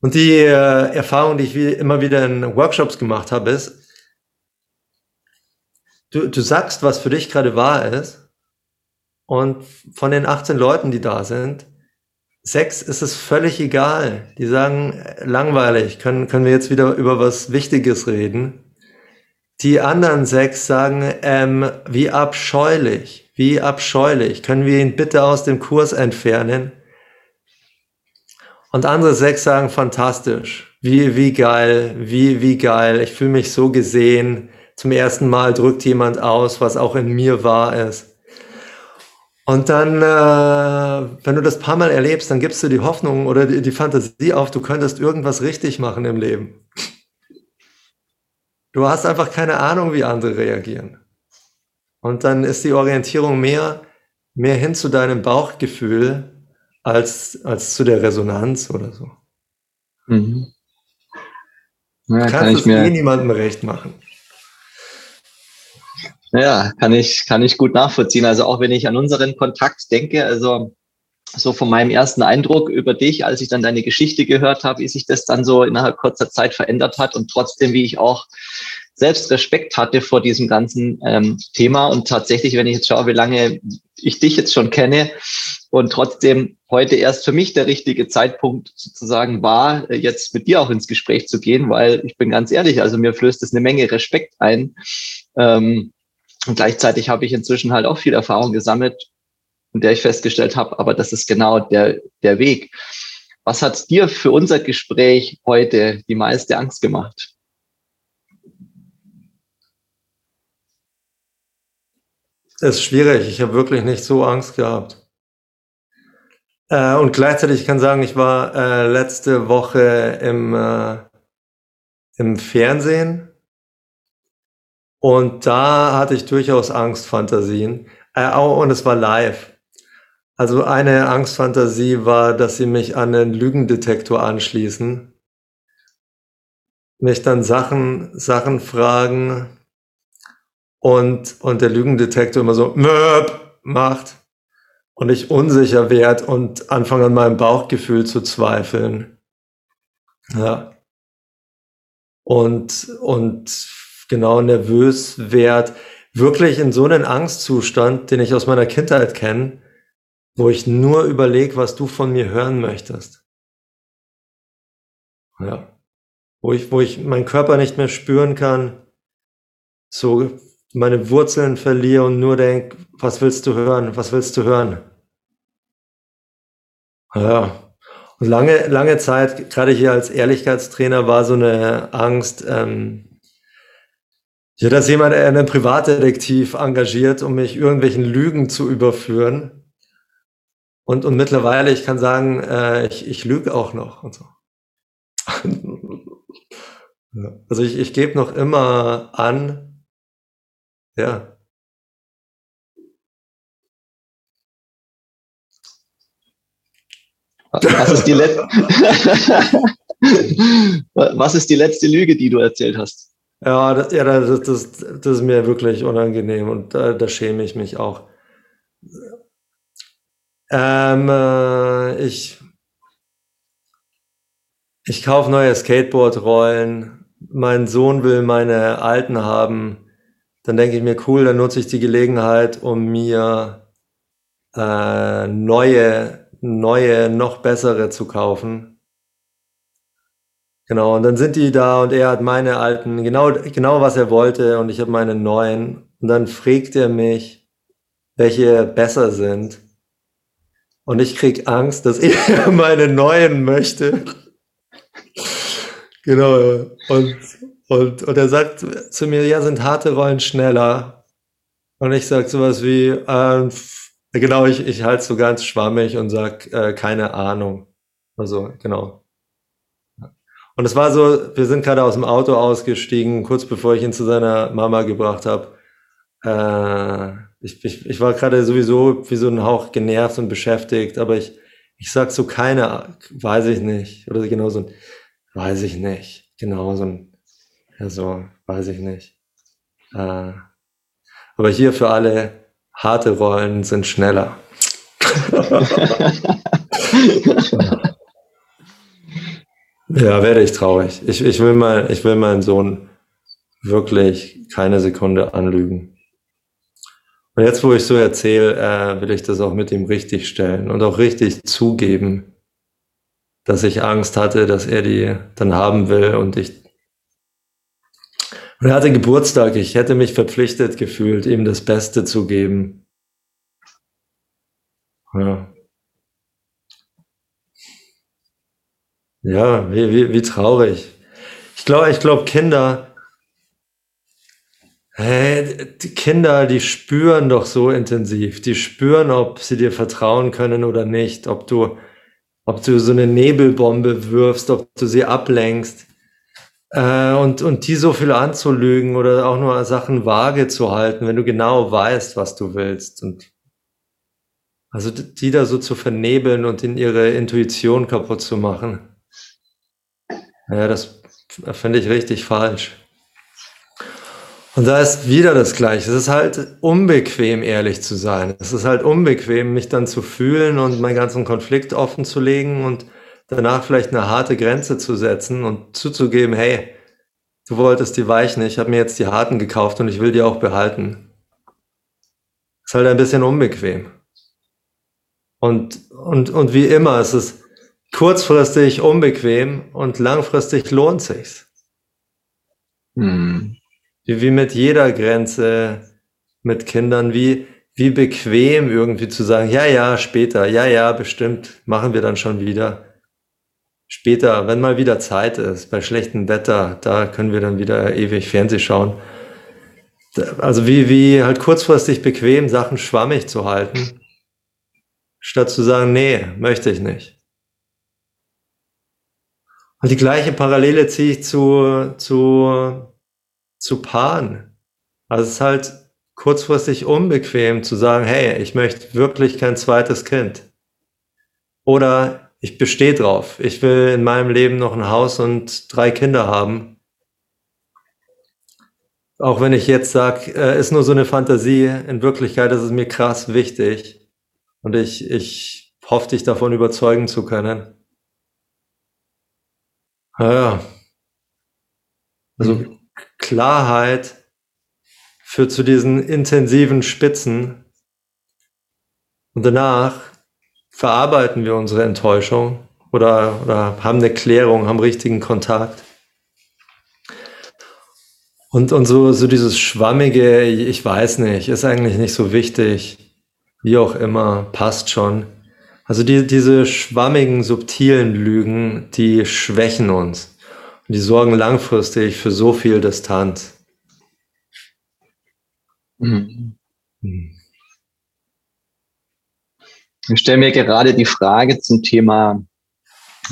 Und die äh, Erfahrung, die ich wie, immer wieder in Workshops gemacht habe, ist, du, du sagst, was für dich gerade wahr ist. Und von den 18 Leuten, die da sind, sechs ist es völlig egal. Die sagen, äh, langweilig, können, können wir jetzt wieder über was Wichtiges reden. Die anderen sechs sagen, ähm, wie abscheulich, wie abscheulich, können wir ihn bitte aus dem Kurs entfernen? Und andere sechs sagen, fantastisch, wie, wie geil, wie, wie geil, ich fühle mich so gesehen. Zum ersten Mal drückt jemand aus, was auch in mir wahr ist. Und dann, äh, wenn du das paar Mal erlebst, dann gibst du die Hoffnung oder die, die Fantasie auf, du könntest irgendwas richtig machen im Leben. Du hast einfach keine Ahnung, wie andere reagieren. Und dann ist die Orientierung mehr, mehr hin zu deinem Bauchgefühl als, als zu der Resonanz oder so. Mhm. Ja, du kannst es mir... eh niemandem recht machen.
Ja, kann ich, kann ich gut nachvollziehen. Also auch wenn ich an unseren Kontakt denke, also so von meinem ersten Eindruck über dich, als ich dann deine Geschichte gehört habe, wie sich das dann so innerhalb kurzer Zeit verändert hat und trotzdem, wie ich auch selbst Respekt hatte vor diesem ganzen ähm, Thema. Und tatsächlich, wenn ich jetzt schaue, wie lange ich dich jetzt schon kenne, und trotzdem heute erst für mich der richtige Zeitpunkt sozusagen war, äh, jetzt mit dir auch ins Gespräch zu gehen, weil ich bin ganz ehrlich, also mir flößt es eine Menge Respekt ein, ähm, Und gleichzeitig habe ich inzwischen halt auch viel Erfahrung gesammelt, in der ich festgestellt habe, aber das ist genau der, der Weg. Was hat dir für unser Gespräch heute die meiste Angst gemacht?
Ist schwierig. Ich habe wirklich nicht so Angst gehabt. Äh, und gleichzeitig ich kann sagen, ich war äh, letzte Woche im, äh, im Fernsehen und da hatte ich durchaus Angstfantasien. Äh, und es war live. Also eine Angstfantasie war, dass sie mich an den Lügendetektor anschließen, mich dann Sachen, Sachen fragen und, und der Lügendetektor immer so Möp macht und ich unsicher werde und anfange an meinem Bauchgefühl zu zweifeln. Ja. Und, und genau nervös werd, wirklich in so einen Angstzustand, den ich aus meiner Kindheit kenne, wo ich nur überlege, was du von mir hören möchtest. Ja. Wo ich, wo ich meinen Körper nicht mehr spüren kann, so meine Wurzeln verliere und nur denke, was willst du hören? Was willst du hören? Ja. Und lange, lange Zeit, gerade hier als Ehrlichkeitstrainer, war so eine Angst, ähm, ja, dass jemand einen Privatdetektiv engagiert, um mich irgendwelchen Lügen zu überführen. Und, und mittlerweile, ich kann sagen, äh, ich, ich lüge auch noch und so. also ich, ich gebe noch immer an, ja,
Was ist, die Was ist die letzte Lüge, die du erzählt hast?
Ja, das, ja, das, das, das ist mir wirklich unangenehm und da, da schäme ich mich auch. Ähm, äh, ich ich kaufe neue Skateboardrollen. Mein Sohn will meine alten haben. Dann denke ich mir, cool, dann nutze ich die Gelegenheit, um mir äh, neue neue, noch bessere zu kaufen. Genau, und dann sind die da und er hat meine alten, genau, genau was er wollte und ich habe meine neuen. Und dann fragt er mich, welche besser sind. Und ich krieg Angst, dass er meine neuen möchte. genau. Und, und, und er sagt zu mir, ja, sind harte Rollen schneller. Und ich sag sowas wie, äh, Genau, ich, ich halte so ganz schwammig und sag äh, keine Ahnung. Also, genau. Und es war so, wir sind gerade aus dem Auto ausgestiegen, kurz bevor ich ihn zu seiner Mama gebracht habe. Äh, ich, ich, ich war gerade sowieso wie so ein Hauch genervt und beschäftigt, aber ich, ich sag so keine, weiß ich nicht. Oder genau so ein, weiß ich nicht. Genau so ein, ja so, weiß ich nicht. Äh, aber hier für alle, harte Rollen sind schneller. ja, werde ich traurig. Ich, ich, will mal, ich will meinen Sohn wirklich keine Sekunde anlügen. Und jetzt, wo ich so erzähle, äh, will ich das auch mit ihm richtig stellen und auch richtig zugeben, dass ich Angst hatte, dass er die dann haben will und ich und er hatte Geburtstag. Ich hätte mich verpflichtet gefühlt, ihm das Beste zu geben. Ja. Ja, wie, wie, wie traurig. Ich glaube, ich glaube, Kinder, hey, die Kinder, die spüren doch so intensiv. Die spüren, ob sie dir vertrauen können oder nicht, ob du, ob du so eine Nebelbombe wirfst, ob du sie ablenkst. Äh, und, und die so viel anzulügen oder auch nur Sachen vage zu halten, wenn du genau weißt, was du willst. Und also die da so zu vernebeln und in ihre Intuition kaputt zu machen. Ja, das finde ich richtig falsch. Und da ist wieder das Gleiche. Es ist halt unbequem, ehrlich zu sein. Es ist halt unbequem, mich dann zu fühlen und meinen ganzen Konflikt offen zu legen und danach vielleicht eine harte Grenze zu setzen und zuzugeben, hey, du wolltest die weichen, ich habe mir jetzt die harten gekauft und ich will die auch behalten. Ist halt ein bisschen unbequem. Und, und, und wie immer, es ist kurzfristig unbequem und langfristig lohnt sich's. Hm. Wie, wie mit jeder Grenze mit Kindern, wie, wie bequem irgendwie zu sagen, ja, ja, später, ja, ja, bestimmt, machen wir dann schon wieder. Später, wenn mal wieder Zeit ist, bei schlechtem Wetter, da können wir dann wieder ewig Fernseh schauen. Also wie, wie halt kurzfristig bequem Sachen schwammig zu halten, statt zu sagen, nee, möchte ich nicht. Und die gleiche Parallele ziehe ich zu, zu, zu Paaren. Also es ist halt kurzfristig unbequem zu sagen, hey, ich möchte wirklich kein zweites Kind. Oder ich bestehe drauf. Ich will in meinem Leben noch ein Haus und drei Kinder haben. Auch wenn ich jetzt sage, äh, ist nur so eine Fantasie, in Wirklichkeit ist es mir krass wichtig. Und ich, ich hoffe, dich davon überzeugen zu können. Ja. Also mhm. Klarheit führt zu diesen intensiven Spitzen. Und danach verarbeiten wir unsere Enttäuschung oder, oder haben eine Klärung, haben richtigen Kontakt. Und, und so, so dieses schwammige, ich weiß nicht, ist eigentlich nicht so wichtig, wie auch immer, passt schon. Also die, diese schwammigen, subtilen Lügen, die schwächen uns. Und die sorgen langfristig für so viel Distanz.
Mhm. Ich stelle mir gerade die Frage zum Thema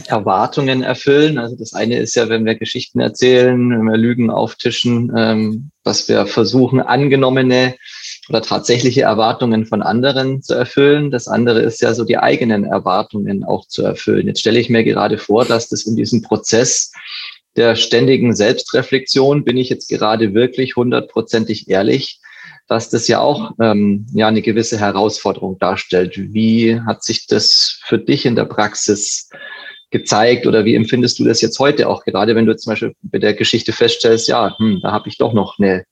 Erwartungen erfüllen. Also das eine ist ja, wenn wir Geschichten erzählen, wenn wir Lügen auftischen, ähm, dass wir versuchen, angenommene oder tatsächliche Erwartungen von anderen zu erfüllen. Das andere ist ja so die eigenen Erwartungen auch zu erfüllen. Jetzt stelle ich mir gerade vor, dass das in diesem Prozess der ständigen Selbstreflexion, bin ich jetzt gerade wirklich hundertprozentig ehrlich, dass das ja auch ähm, ja eine gewisse Herausforderung darstellt. Wie hat sich das für dich in der Praxis gezeigt oder wie empfindest du das jetzt heute auch gerade, wenn du zum Beispiel bei der Geschichte feststellst, ja, hm, da habe ich doch noch eine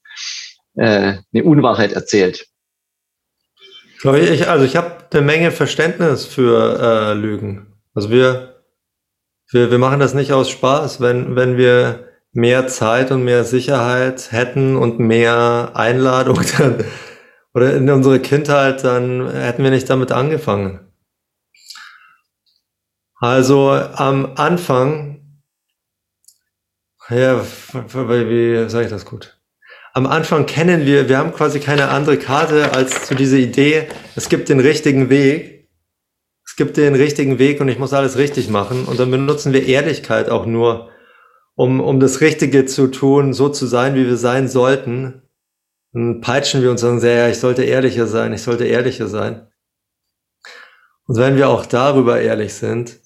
äh, eine Unwahrheit erzählt.
Ich, also ich habe eine Menge Verständnis für äh, Lügen. Also wir, wir, wir machen das nicht aus Spaß. Wenn, wenn wir mehr Zeit und mehr Sicherheit hätten und mehr Einladung dann, oder in unsere Kindheit, dann hätten wir nicht damit angefangen. Also am Anfang, ja, wie sage ich das gut? am Anfang kennen wir, wir haben quasi keine andere Karte als zu dieser Idee, es gibt den richtigen Weg, es gibt den richtigen Weg und ich muss alles richtig machen. Und dann benutzen wir Ehrlichkeit auch nur, um, um das Richtige zu tun, so zu sein, wie wir sein sollten. Dann peitschen wir uns und sagen, ja, ich sollte ehrlicher sein, ich sollte ehrlicher sein. Und wenn wir auch darüber ehrlich sind,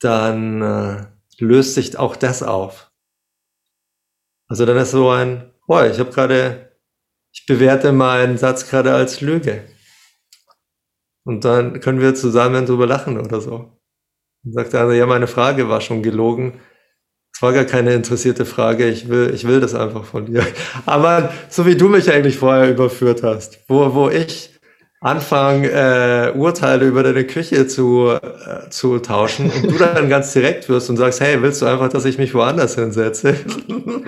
dann äh, löst sich auch das auf. Also dann ist so ein, boah, ich habe gerade, ich bewerte meinen Satz gerade als Lüge. Und dann können wir zusammen drüber lachen oder so. Und sagt er, ja, meine Frage war schon gelogen. War gar keine interessierte Frage. Ich will, ich will das einfach von dir. Aber so wie du mich eigentlich vorher überführt hast, wo, wo ich anfange, äh, Urteile über deine Küche zu, äh, zu tauschen und du dann ganz direkt wirst und sagst, hey, willst du einfach, dass ich mich woanders hinsetze?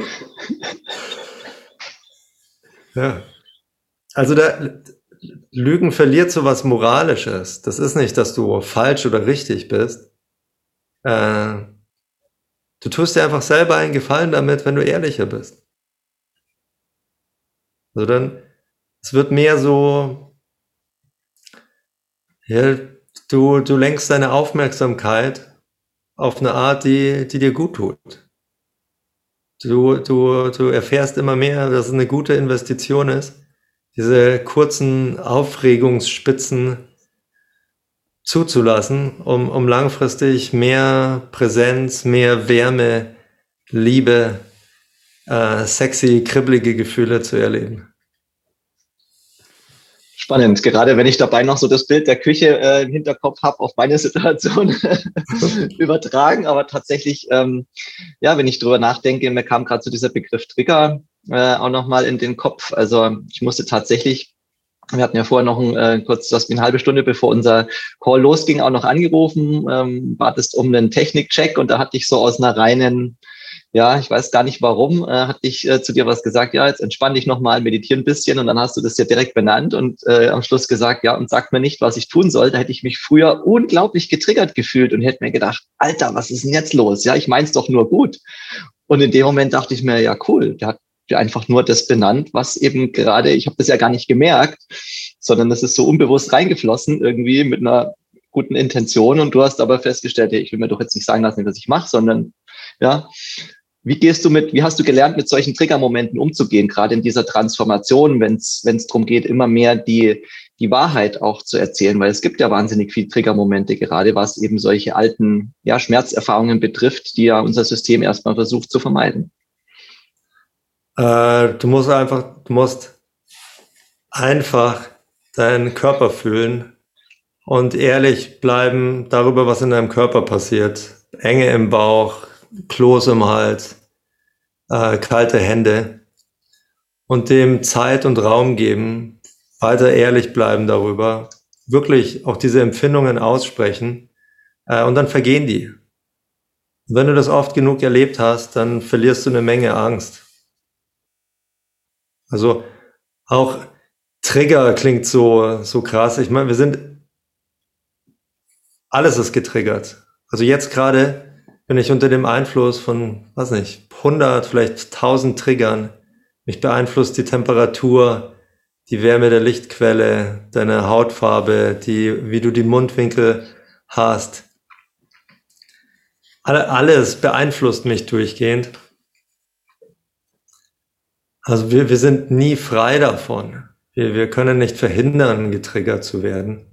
Ja. Also da, Lügen verliert so was Moralisches. Das ist nicht, dass du falsch oder richtig bist. Äh, du tust dir einfach selber einen Gefallen damit, wenn du ehrlicher bist. Also dann, es wird mehr so, ja, du, du lenkst deine Aufmerksamkeit auf eine Art, die, die dir gut tut. Du, du, du erfährst immer mehr, dass es eine gute Investition ist, diese kurzen Aufregungsspitzen zuzulassen, um, um langfristig mehr Präsenz, mehr Wärme, Liebe, äh, sexy, kribbelige Gefühle zu erleben.
Spannend, gerade wenn ich dabei noch so das Bild der Küche äh, im Hinterkopf habe, auf meine Situation übertragen. Aber tatsächlich, ähm, ja, wenn ich drüber nachdenke, mir kam gerade so dieser Begriff Trigger äh, auch nochmal in den Kopf. Also ich musste tatsächlich wir hatten ja vorher noch ein, äh, kurz, das eine halbe Stunde bevor unser Call losging, auch noch angerufen, ähm, wartest um einen Technikcheck und da hatte ich so aus einer reinen ja, ich weiß gar nicht warum, äh, hatte ich äh, zu dir was gesagt, ja, jetzt entspann dich nochmal, meditiere ein bisschen und dann hast du das ja direkt benannt und äh, am Schluss gesagt, ja, und sag mir nicht, was ich tun soll. Da hätte ich mich früher unglaublich getriggert gefühlt und hätte mir gedacht, Alter, was ist denn jetzt los? Ja, ich mein's doch nur gut. Und in dem Moment dachte ich mir, ja, cool, der hat einfach nur das benannt, was eben gerade, ich habe das ja gar nicht gemerkt, sondern das ist so unbewusst reingeflossen irgendwie mit einer guten Intention und du hast aber festgestellt, ich will mir doch jetzt nicht sagen lassen, was ich mache, sondern ja, wie gehst du mit, wie hast du gelernt, mit solchen Triggermomenten umzugehen, gerade in dieser Transformation, wenn es darum geht, immer mehr die, die Wahrheit auch zu erzählen, weil es gibt ja wahnsinnig viele Triggermomente, gerade was eben solche alten ja, Schmerzerfahrungen betrifft, die ja unser System erstmal versucht zu vermeiden.
Äh, du musst einfach, du musst einfach deinen Körper fühlen und ehrlich bleiben darüber, was in deinem Körper passiert. Enge im Bauch, Kloß im Hals, äh, kalte Hände und dem Zeit und Raum geben, weiter ehrlich bleiben darüber, wirklich auch diese Empfindungen aussprechen äh, und dann vergehen die. wenn du das oft genug erlebt hast, dann verlierst du eine Menge Angst. Also auch Trigger klingt so, so krass. Ich meine, wir sind, alles ist getriggert. Also jetzt gerade wenn ich unter dem Einfluss von, weiß nicht, 100, vielleicht 1000 Triggern, mich beeinflusst die Temperatur, die Wärme der Lichtquelle, deine Hautfarbe, die, wie du die Mundwinkel hast. alles beeinflusst mich durchgehend. Also wir, wir sind nie frei davon. Wir, wir können nicht verhindern, getriggert zu werden.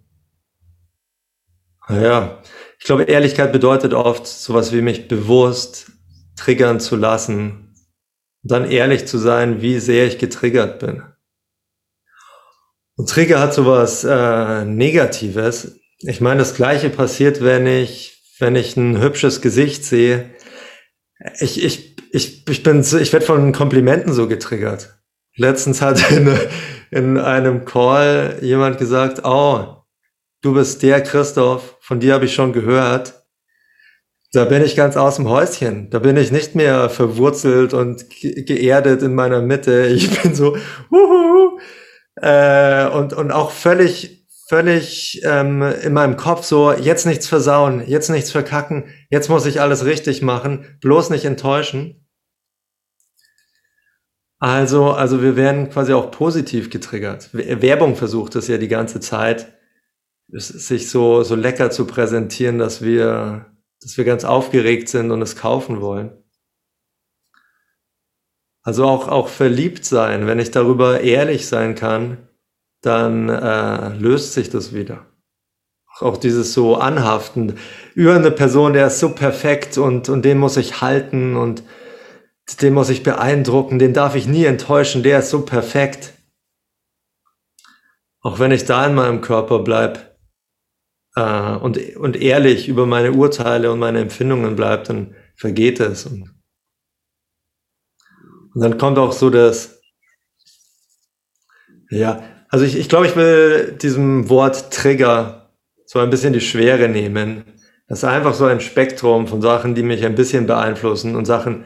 Ja, ich glaube, Ehrlichkeit bedeutet oft sowas wie mich bewusst triggern zu lassen. Dann ehrlich zu sein, wie sehr ich getriggert bin. Und Trigger hat sowas äh, Negatives. Ich meine, das Gleiche passiert, wenn ich, wenn ich ein hübsches Gesicht sehe. Ich, ich, ich, ich bin, ich werde von Komplimenten so getriggert. Letztens hat in, in einem Call jemand gesagt, oh, du bist der Christoph, von dir habe ich schon gehört. Da bin ich ganz aus dem Häuschen. Da bin ich nicht mehr verwurzelt und geerdet in meiner Mitte. Ich bin so, uhuhu, äh, und, und auch völlig, völlig ähm, in meinem Kopf so, jetzt nichts versauen, jetzt nichts verkacken, jetzt muss ich alles richtig machen, bloß nicht enttäuschen. Also, also wir werden quasi auch positiv getriggert. Werbung versucht es ja die ganze Zeit sich so, so lecker zu präsentieren, dass wir, dass wir ganz aufgeregt sind und es kaufen wollen. Also auch, auch verliebt sein, wenn ich darüber ehrlich sein kann, dann äh, löst sich das wieder. Auch dieses so Anhaften über eine Person, der ist so perfekt und, und den muss ich halten und den muss ich beeindrucken, den darf ich nie enttäuschen, der ist so perfekt. Auch wenn ich da in meinem Körper bleibe, äh, und, und ehrlich über meine Urteile und meine Empfindungen bleibt, dann vergeht es. Und, und dann kommt auch so das, ja, also ich, ich glaube, ich will diesem Wort Trigger so ein bisschen die Schwere nehmen. Das ist einfach so ein Spektrum von Sachen, die mich ein bisschen beeinflussen und Sachen,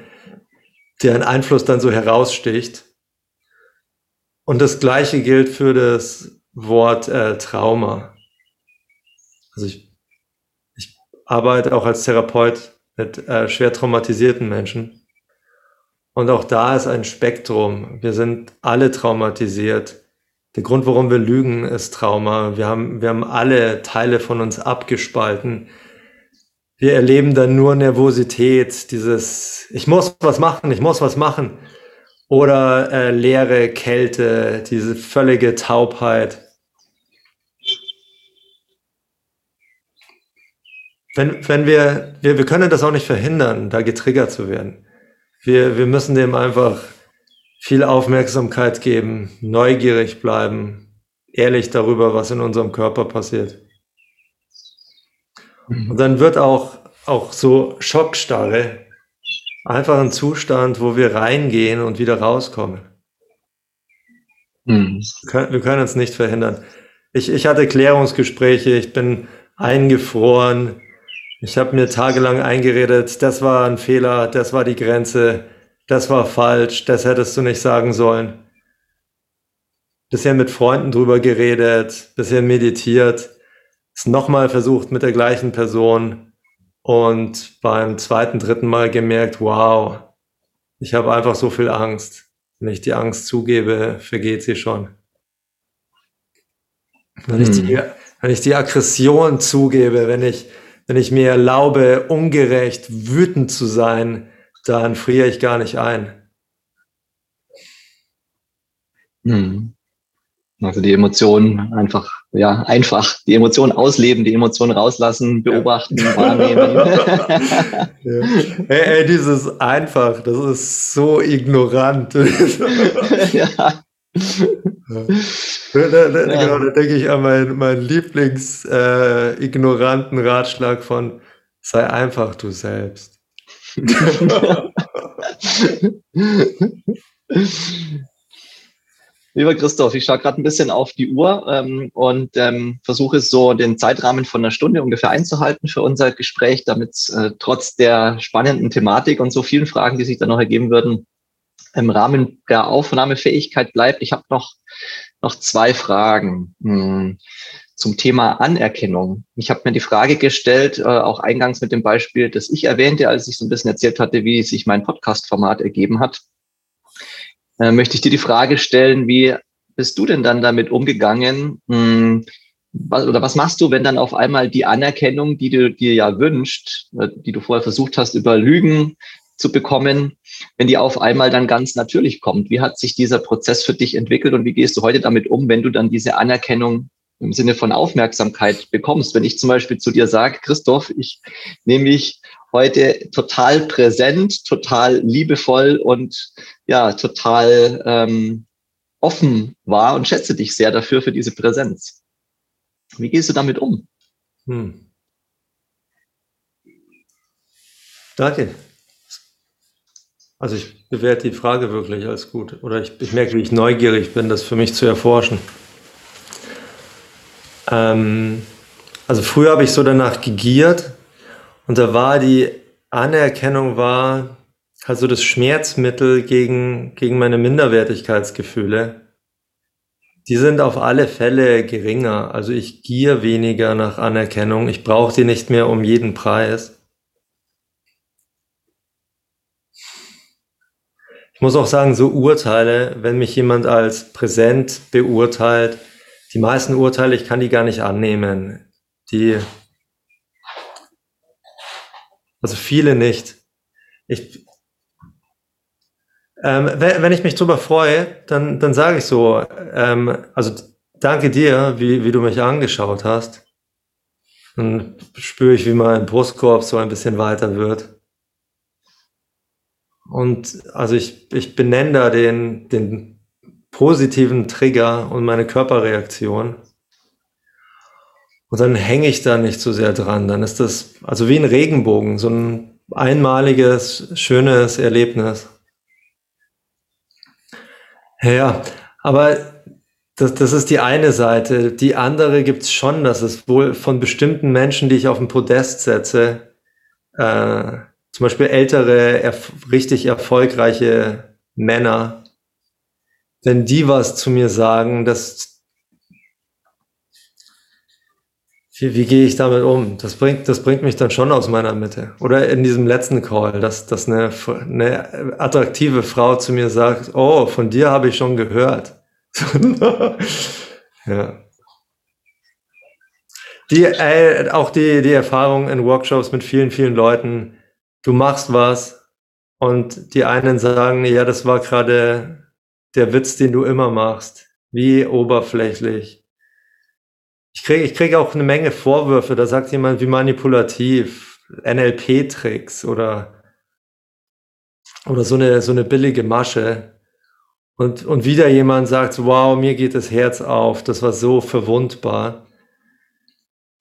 deren Einfluss dann so heraussticht. Und das Gleiche gilt für das Wort äh, Trauma. Also ich, ich arbeite auch als Therapeut mit äh, schwer traumatisierten Menschen. Und auch da ist ein Spektrum. Wir sind alle traumatisiert. Der Grund, warum wir lügen, ist Trauma. Wir haben, wir haben alle Teile von uns abgespalten. Wir erleben dann nur Nervosität, dieses, ich muss was machen, ich muss was machen. Oder äh, leere Kälte, diese völlige Taubheit. wenn, wenn wir, wir, wir können das auch nicht verhindern, da getriggert zu werden. Wir, wir müssen dem einfach viel Aufmerksamkeit geben, neugierig bleiben, ehrlich darüber, was in unserem Körper passiert. Mhm. Und dann wird auch, auch so Schockstarre einfach ein Zustand, wo wir reingehen und wieder rauskommen. Mhm. Wir, können, wir können es nicht verhindern. Ich, ich hatte Klärungsgespräche, ich bin eingefroren, Ich habe mir tagelang eingeredet, das war ein Fehler, das war die Grenze, das war falsch, das hättest du nicht sagen sollen. Bisher mit Freunden drüber geredet, bisher meditiert, es nochmal versucht mit der gleichen Person und beim zweiten, dritten Mal gemerkt, wow, ich habe einfach so viel Angst. Wenn ich die Angst zugebe, vergeht sie schon. Wenn, hm. ich, die, wenn ich die Aggression zugebe, wenn ich, wenn ich mir erlaube, ungerecht, wütend zu sein, dann friere ich gar nicht ein.
Hm. Also die Emotionen einfach, ja, einfach die Emotionen ausleben, die Emotionen rauslassen, beobachten, ja. wahrnehmen.
ja. Ey, ey, dieses einfach, das ist so ignorant. ja. Da, da, da, ja. Genau, da denke ich an meinen, meinen Lieblings-ignoranten äh, Ratschlag von sei einfach du selbst.
Lieber Christoph, ich schaue gerade ein bisschen auf die Uhr ähm, und ähm, versuche so den Zeitrahmen von einer Stunde ungefähr einzuhalten für unser Gespräch, damit es äh, trotz der spannenden Thematik und so vielen Fragen, die sich dann noch ergeben würden, im Rahmen der Aufnahmefähigkeit bleibt. Ich habe noch, noch zwei Fragen hm, zum Thema Anerkennung. Ich habe mir die Frage gestellt, äh, auch eingangs mit dem Beispiel, das ich erwähnte, als ich so ein bisschen erzählt hatte, wie sich mein Podcast-Format ergeben hat äh, möchte ich dir die Frage stellen, wie bist du denn dann damit umgegangen? Hm, was, oder was machst du, wenn dann auf einmal die Anerkennung, die du dir ja wünscht, äh, die du vorher versucht hast, über Lügen zu bekommen, wenn die auf einmal dann ganz natürlich kommt? Wie hat sich dieser Prozess für dich entwickelt und wie gehst du heute damit um, wenn du dann diese Anerkennung im Sinne von Aufmerksamkeit bekommst? Wenn ich zum Beispiel zu dir sage, Christoph, ich nehme mich heute total präsent, total liebevoll und ja, total ähm, offen war und schätze dich sehr dafür, für diese Präsenz. Wie gehst du damit um? Hm.
Danke. Also ich bewerte die Frage wirklich als gut. Oder ich, ich merke, wie ich neugierig bin, das für mich zu erforschen. Ähm, also früher habe ich so danach gegiert, und da war die Anerkennung war also das Schmerzmittel gegen, gegen meine Minderwertigkeitsgefühle. Die sind auf alle Fälle geringer. Also ich gier weniger nach Anerkennung. Ich brauche die nicht mehr um jeden Preis. Ich muss auch sagen, so Urteile, wenn mich jemand als präsent beurteilt, die meisten Urteile, ich kann die gar nicht annehmen. Die, also viele nicht. Ich, ähm, wenn, wenn ich mich drüber freue, dann, dann sage ich so, ähm, also danke dir, wie, wie du mich angeschaut hast. Dann spüre ich, wie mein Brustkorb so ein bisschen weiter wird. Und also ich, ich benenne da den, den positiven Trigger und meine Körperreaktion. Und dann hänge ich da nicht so sehr dran. Dann ist das also wie ein Regenbogen, so ein einmaliges, schönes Erlebnis. Ja, aber das, das ist die eine Seite. Die andere gibt es schon, dass es wohl von bestimmten Menschen, die ich auf den Podest setze, äh, zum Beispiel ältere, erf richtig erfolgreiche Männer, wenn die was zu mir sagen, das, Wie, wie gehe ich damit um? Das bringt, das bringt mich dann schon aus meiner Mitte. Oder in diesem letzten Call, dass, dass eine, eine attraktive Frau zu mir sagt, oh, von dir habe ich schon gehört. ja. Die, äh, auch die, die Erfahrung in Workshops mit vielen, vielen Leuten, du machst was und die einen sagen, ja, das war gerade der Witz, den du immer machst. Wie oberflächlich ich kriege ich krieg auch eine Menge Vorwürfe. Da sagt jemand, wie manipulativ, NLP-Tricks oder, oder so eine, so eine billige Masche. Und, und wieder jemand sagt, wow, mir geht das Herz auf, das war so verwundbar.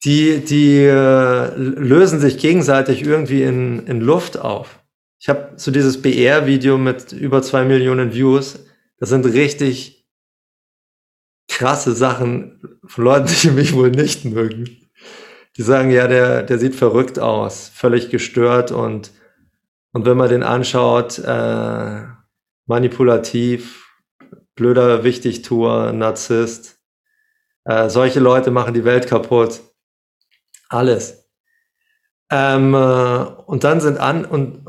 Die, die äh, lösen sich gegenseitig irgendwie in, in Luft auf. Ich habe so dieses BR-Video mit über zwei Millionen Views. Das sind richtig krasse Sachen von Leuten, die mich wohl nicht mögen. die sagen, ja, der, der sieht verrückt aus, völlig gestört und, und wenn man den anschaut, äh, manipulativ, blöder Wichtigtuer, Narzisst. Äh, solche Leute machen die Welt kaputt. Alles. Ähm, äh, und dann sind an und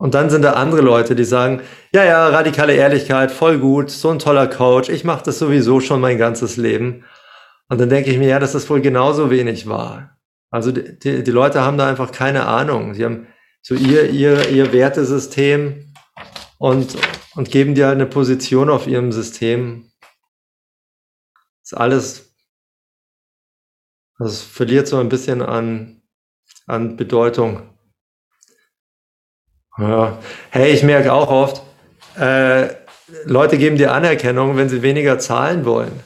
und dann sind da andere Leute, die sagen, ja, ja, radikale Ehrlichkeit, voll gut, so ein toller Coach, ich mache das sowieso schon mein ganzes Leben. Und dann denke ich mir, ja, das ist wohl genauso wenig wahr. Also die, die, die Leute haben da einfach keine Ahnung. Sie haben so ihr, ihr, ihr Wertesystem und, und geben dir eine Position auf ihrem System. Das ist alles, das verliert so ein bisschen an, an Bedeutung. Hey, ich merke auch oft, äh, Leute geben dir Anerkennung, wenn sie weniger zahlen wollen.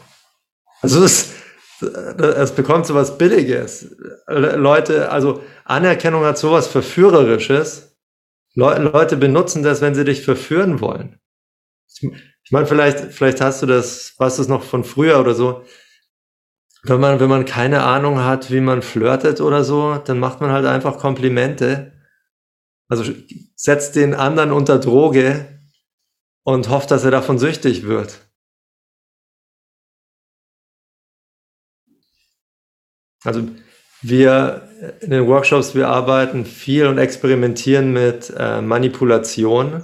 Also es, es bekommt so was Billiges. Leute, also Anerkennung hat sowas Verführerisches. Le Leute benutzen das, wenn sie dich verführen wollen. Ich meine, vielleicht, vielleicht hast du das, weißt du es noch von früher oder so. Wenn man, wenn man keine Ahnung hat, wie man flirtet oder so, dann macht man halt einfach Komplimente also setzt den anderen unter Droge und hofft, dass er davon süchtig wird. Also wir in den Workshops, wir arbeiten viel und experimentieren mit äh, Manipulation.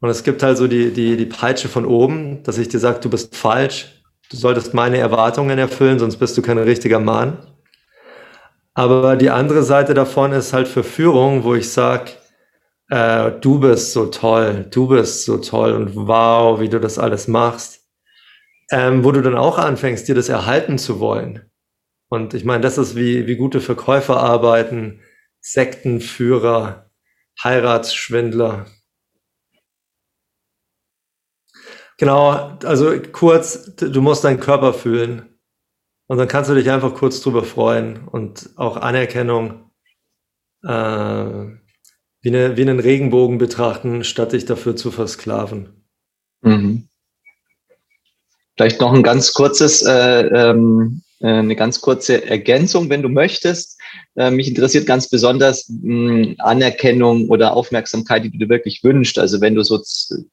Und es gibt halt so die, die, die Peitsche von oben, dass ich dir sage, du bist falsch, du solltest meine Erwartungen erfüllen, sonst bist du kein richtiger Mann. Aber die andere Seite davon ist halt Verführung, wo ich sage, äh, du bist so toll, du bist so toll und wow, wie du das alles machst. Ähm, wo du dann auch anfängst, dir das erhalten zu wollen. Und ich meine, das ist wie, wie gute Verkäufer arbeiten, Sektenführer, Heiratsschwindler. Genau, also kurz, du musst deinen Körper fühlen. Und dann kannst du dich einfach kurz drüber freuen und auch Anerkennung äh, wie, eine, wie einen Regenbogen betrachten, statt dich dafür zu versklaven. Mhm.
Vielleicht noch ein ganz kurzes äh, ähm, äh, eine ganz kurze Ergänzung, wenn du möchtest. Äh, mich interessiert ganz besonders Anerkennung oder Aufmerksamkeit, die du dir wirklich wünschst. Also wenn du so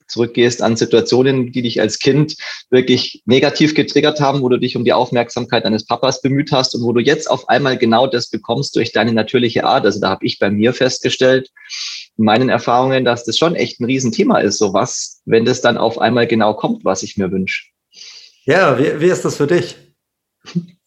zurückgehst an Situationen, die dich als Kind wirklich negativ getriggert haben, wo du dich um die Aufmerksamkeit deines Papas bemüht hast und wo du jetzt auf einmal genau das bekommst durch deine natürliche Art. Also da habe ich bei mir festgestellt, in meinen Erfahrungen, dass das schon echt ein Riesenthema ist. So was, wenn das dann auf einmal genau kommt, was ich mir wünsche.
Ja, wie, wie ist das für dich?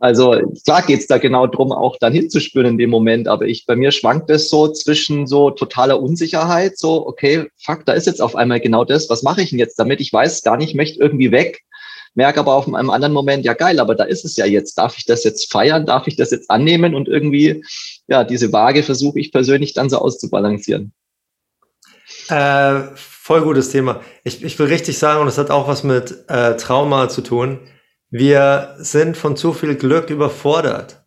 Also klar geht's da genau drum, auch dann hinzuspüren in dem Moment. Aber ich, bei mir schwankt es so zwischen so totaler Unsicherheit, so, okay, fuck, da ist jetzt auf einmal genau das, was mache ich denn jetzt damit? Ich weiß gar nicht, möchte irgendwie weg, merke aber auf einem anderen Moment, ja geil, aber da ist es ja jetzt. Darf ich das jetzt feiern? Darf ich das jetzt annehmen? Und irgendwie, ja, diese Waage versuche ich persönlich dann so auszubalancieren.
Äh, voll gutes Thema. Ich, ich will richtig sagen, und das hat auch was mit äh, Trauma zu tun wir sind von zu viel Glück überfordert.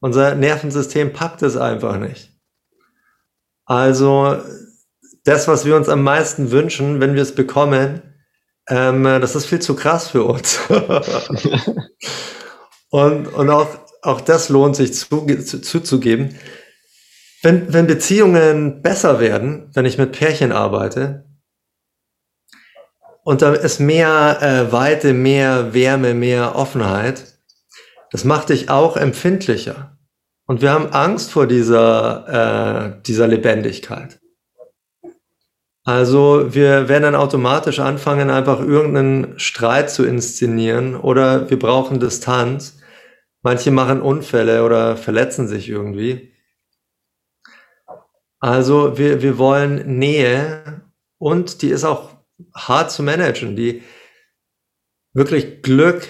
Unser Nervensystem packt es einfach nicht. Also das, was wir uns am meisten wünschen, wenn wir es bekommen, ähm, das ist viel zu krass für uns. und und auch, auch das lohnt sich zu, zu, zuzugeben. Wenn, wenn Beziehungen besser werden, wenn ich mit Pärchen arbeite, und da ist mehr äh, Weite, mehr Wärme, mehr Offenheit. Das macht dich auch empfindlicher. Und wir haben Angst vor dieser, äh, dieser Lebendigkeit. Also wir werden dann automatisch anfangen, einfach irgendeinen Streit zu inszenieren oder wir brauchen Distanz. Manche machen Unfälle oder verletzen sich irgendwie. Also wir, wir wollen Nähe und die ist auch hart zu managen, die wirklich Glück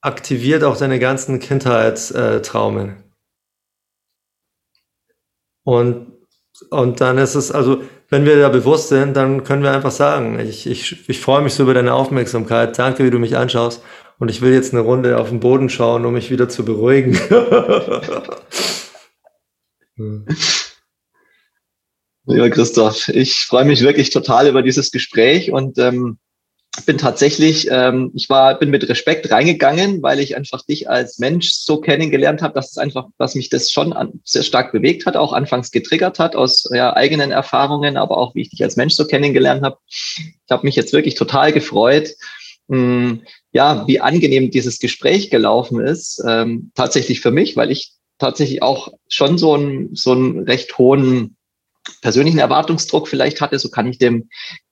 aktiviert auch deine ganzen Kindheitstraumen. Und, und dann ist es, also, wenn wir da bewusst sind, dann können wir einfach sagen, ich, ich, ich freue mich so über deine Aufmerksamkeit, danke, wie du mich anschaust und ich will jetzt eine Runde auf den Boden schauen, um mich wieder zu beruhigen.
hm. Lieber Christoph, ich freue mich wirklich total über dieses Gespräch und ähm, bin tatsächlich, ähm, ich war, bin mit Respekt reingegangen, weil ich einfach dich als Mensch so kennengelernt habe, dass es einfach, was mich das schon an, sehr stark bewegt hat, auch anfangs getriggert hat aus ja, eigenen Erfahrungen, aber auch wie ich dich als Mensch so kennengelernt habe. Ich habe mich jetzt wirklich total gefreut, mh, hm, ja, wie angenehm dieses Gespräch gelaufen ist, ähm, tatsächlich für mich, weil ich tatsächlich auch schon so einen, so einen recht hohen persönlichen Erwartungsdruck vielleicht hatte, so kann ich dem,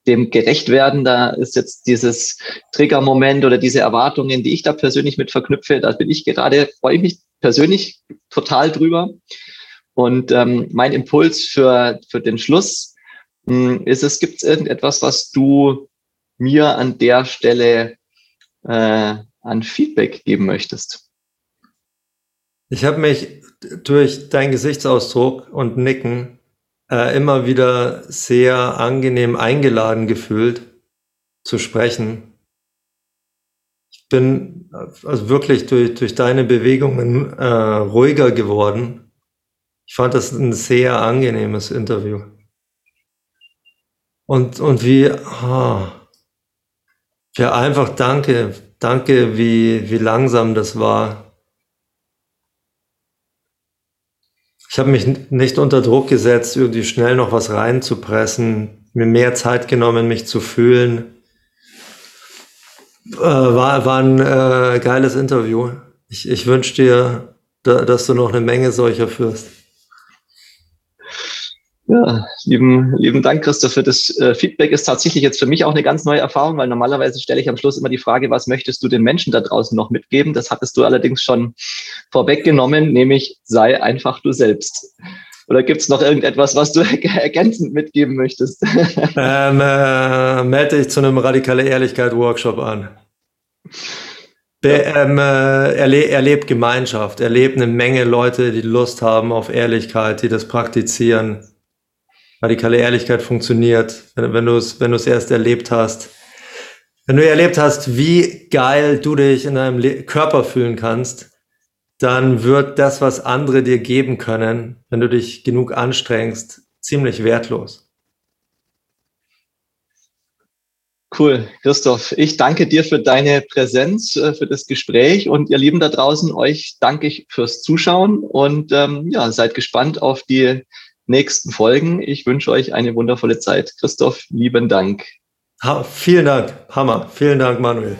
dem gerecht werden. Da ist jetzt dieses Triggermoment oder diese Erwartungen, die ich da persönlich mit verknüpfe, da bin ich gerade, freue ich mich persönlich total drüber. Und ähm, mein Impuls für, für den Schluss mh, hm, ist es, gibt irgendetwas, was du mir an der Stelle äh, an Feedback geben möchtest?
Ich habe mich durch deinen Gesichtsausdruck und Nicken äh, immer wieder sehr angenehm eingeladen gefühlt zu sprechen. Ich bin also wirklich durch, durch deine Bewegungen äh, ruhiger geworden. Ich fand das ein sehr angenehmes Interview. Und, und wie, oh, ja, einfach danke, danke, wie, wie langsam das war Ich habe mich nicht unter Druck gesetzt, irgendwie schnell noch was reinzupressen, mir mehr Zeit genommen, mich zu fühlen. Äh, war, war ein äh, geiles Interview. Ich, ich wünsche dir, da, dass du noch eine Menge solcher führst.
Ja, lieben, lieben Dank, Christoph, für das äh, Feedback. Ist tatsächlich jetzt für mich auch eine ganz neue Erfahrung, weil normalerweise stelle ich am Schluss immer die Frage, was möchtest du den Menschen da draußen noch mitgeben? Das hattest du allerdings schon vorweggenommen, nämlich sei einfach du selbst. Oder gibt es noch irgendetwas, was du ergänzend mitgeben möchtest?
Ähm, äh, melde dich zu einem radikale Ehrlichkeit-Workshop an. Be ähm, äh, erle erlebt Gemeinschaft, erlebt eine Menge Leute, die Lust haben auf Ehrlichkeit, die das praktizieren radikale Ehrlichkeit funktioniert, wenn, du es wenn erst erlebt hast. Wenn du erlebt hast, wie geil du dich in deinem Le Körper fühlen kannst, dann wird das, was andere dir geben können, wenn du dich genug anstrengst, ziemlich wertlos.
Cool, Christoph. Ich danke dir für deine Präsenz, äh, für das Gespräch und ihr Lieben da draußen, euch danke ich fürs Zuschauen und ähm, ja, seid gespannt auf die nächsten Folgen. Ich wünsche euch eine wundervolle Zeit. Christoph, lieben Dank.
Ha, vielen Dank, Hammer. Vielen Dank, Manuel.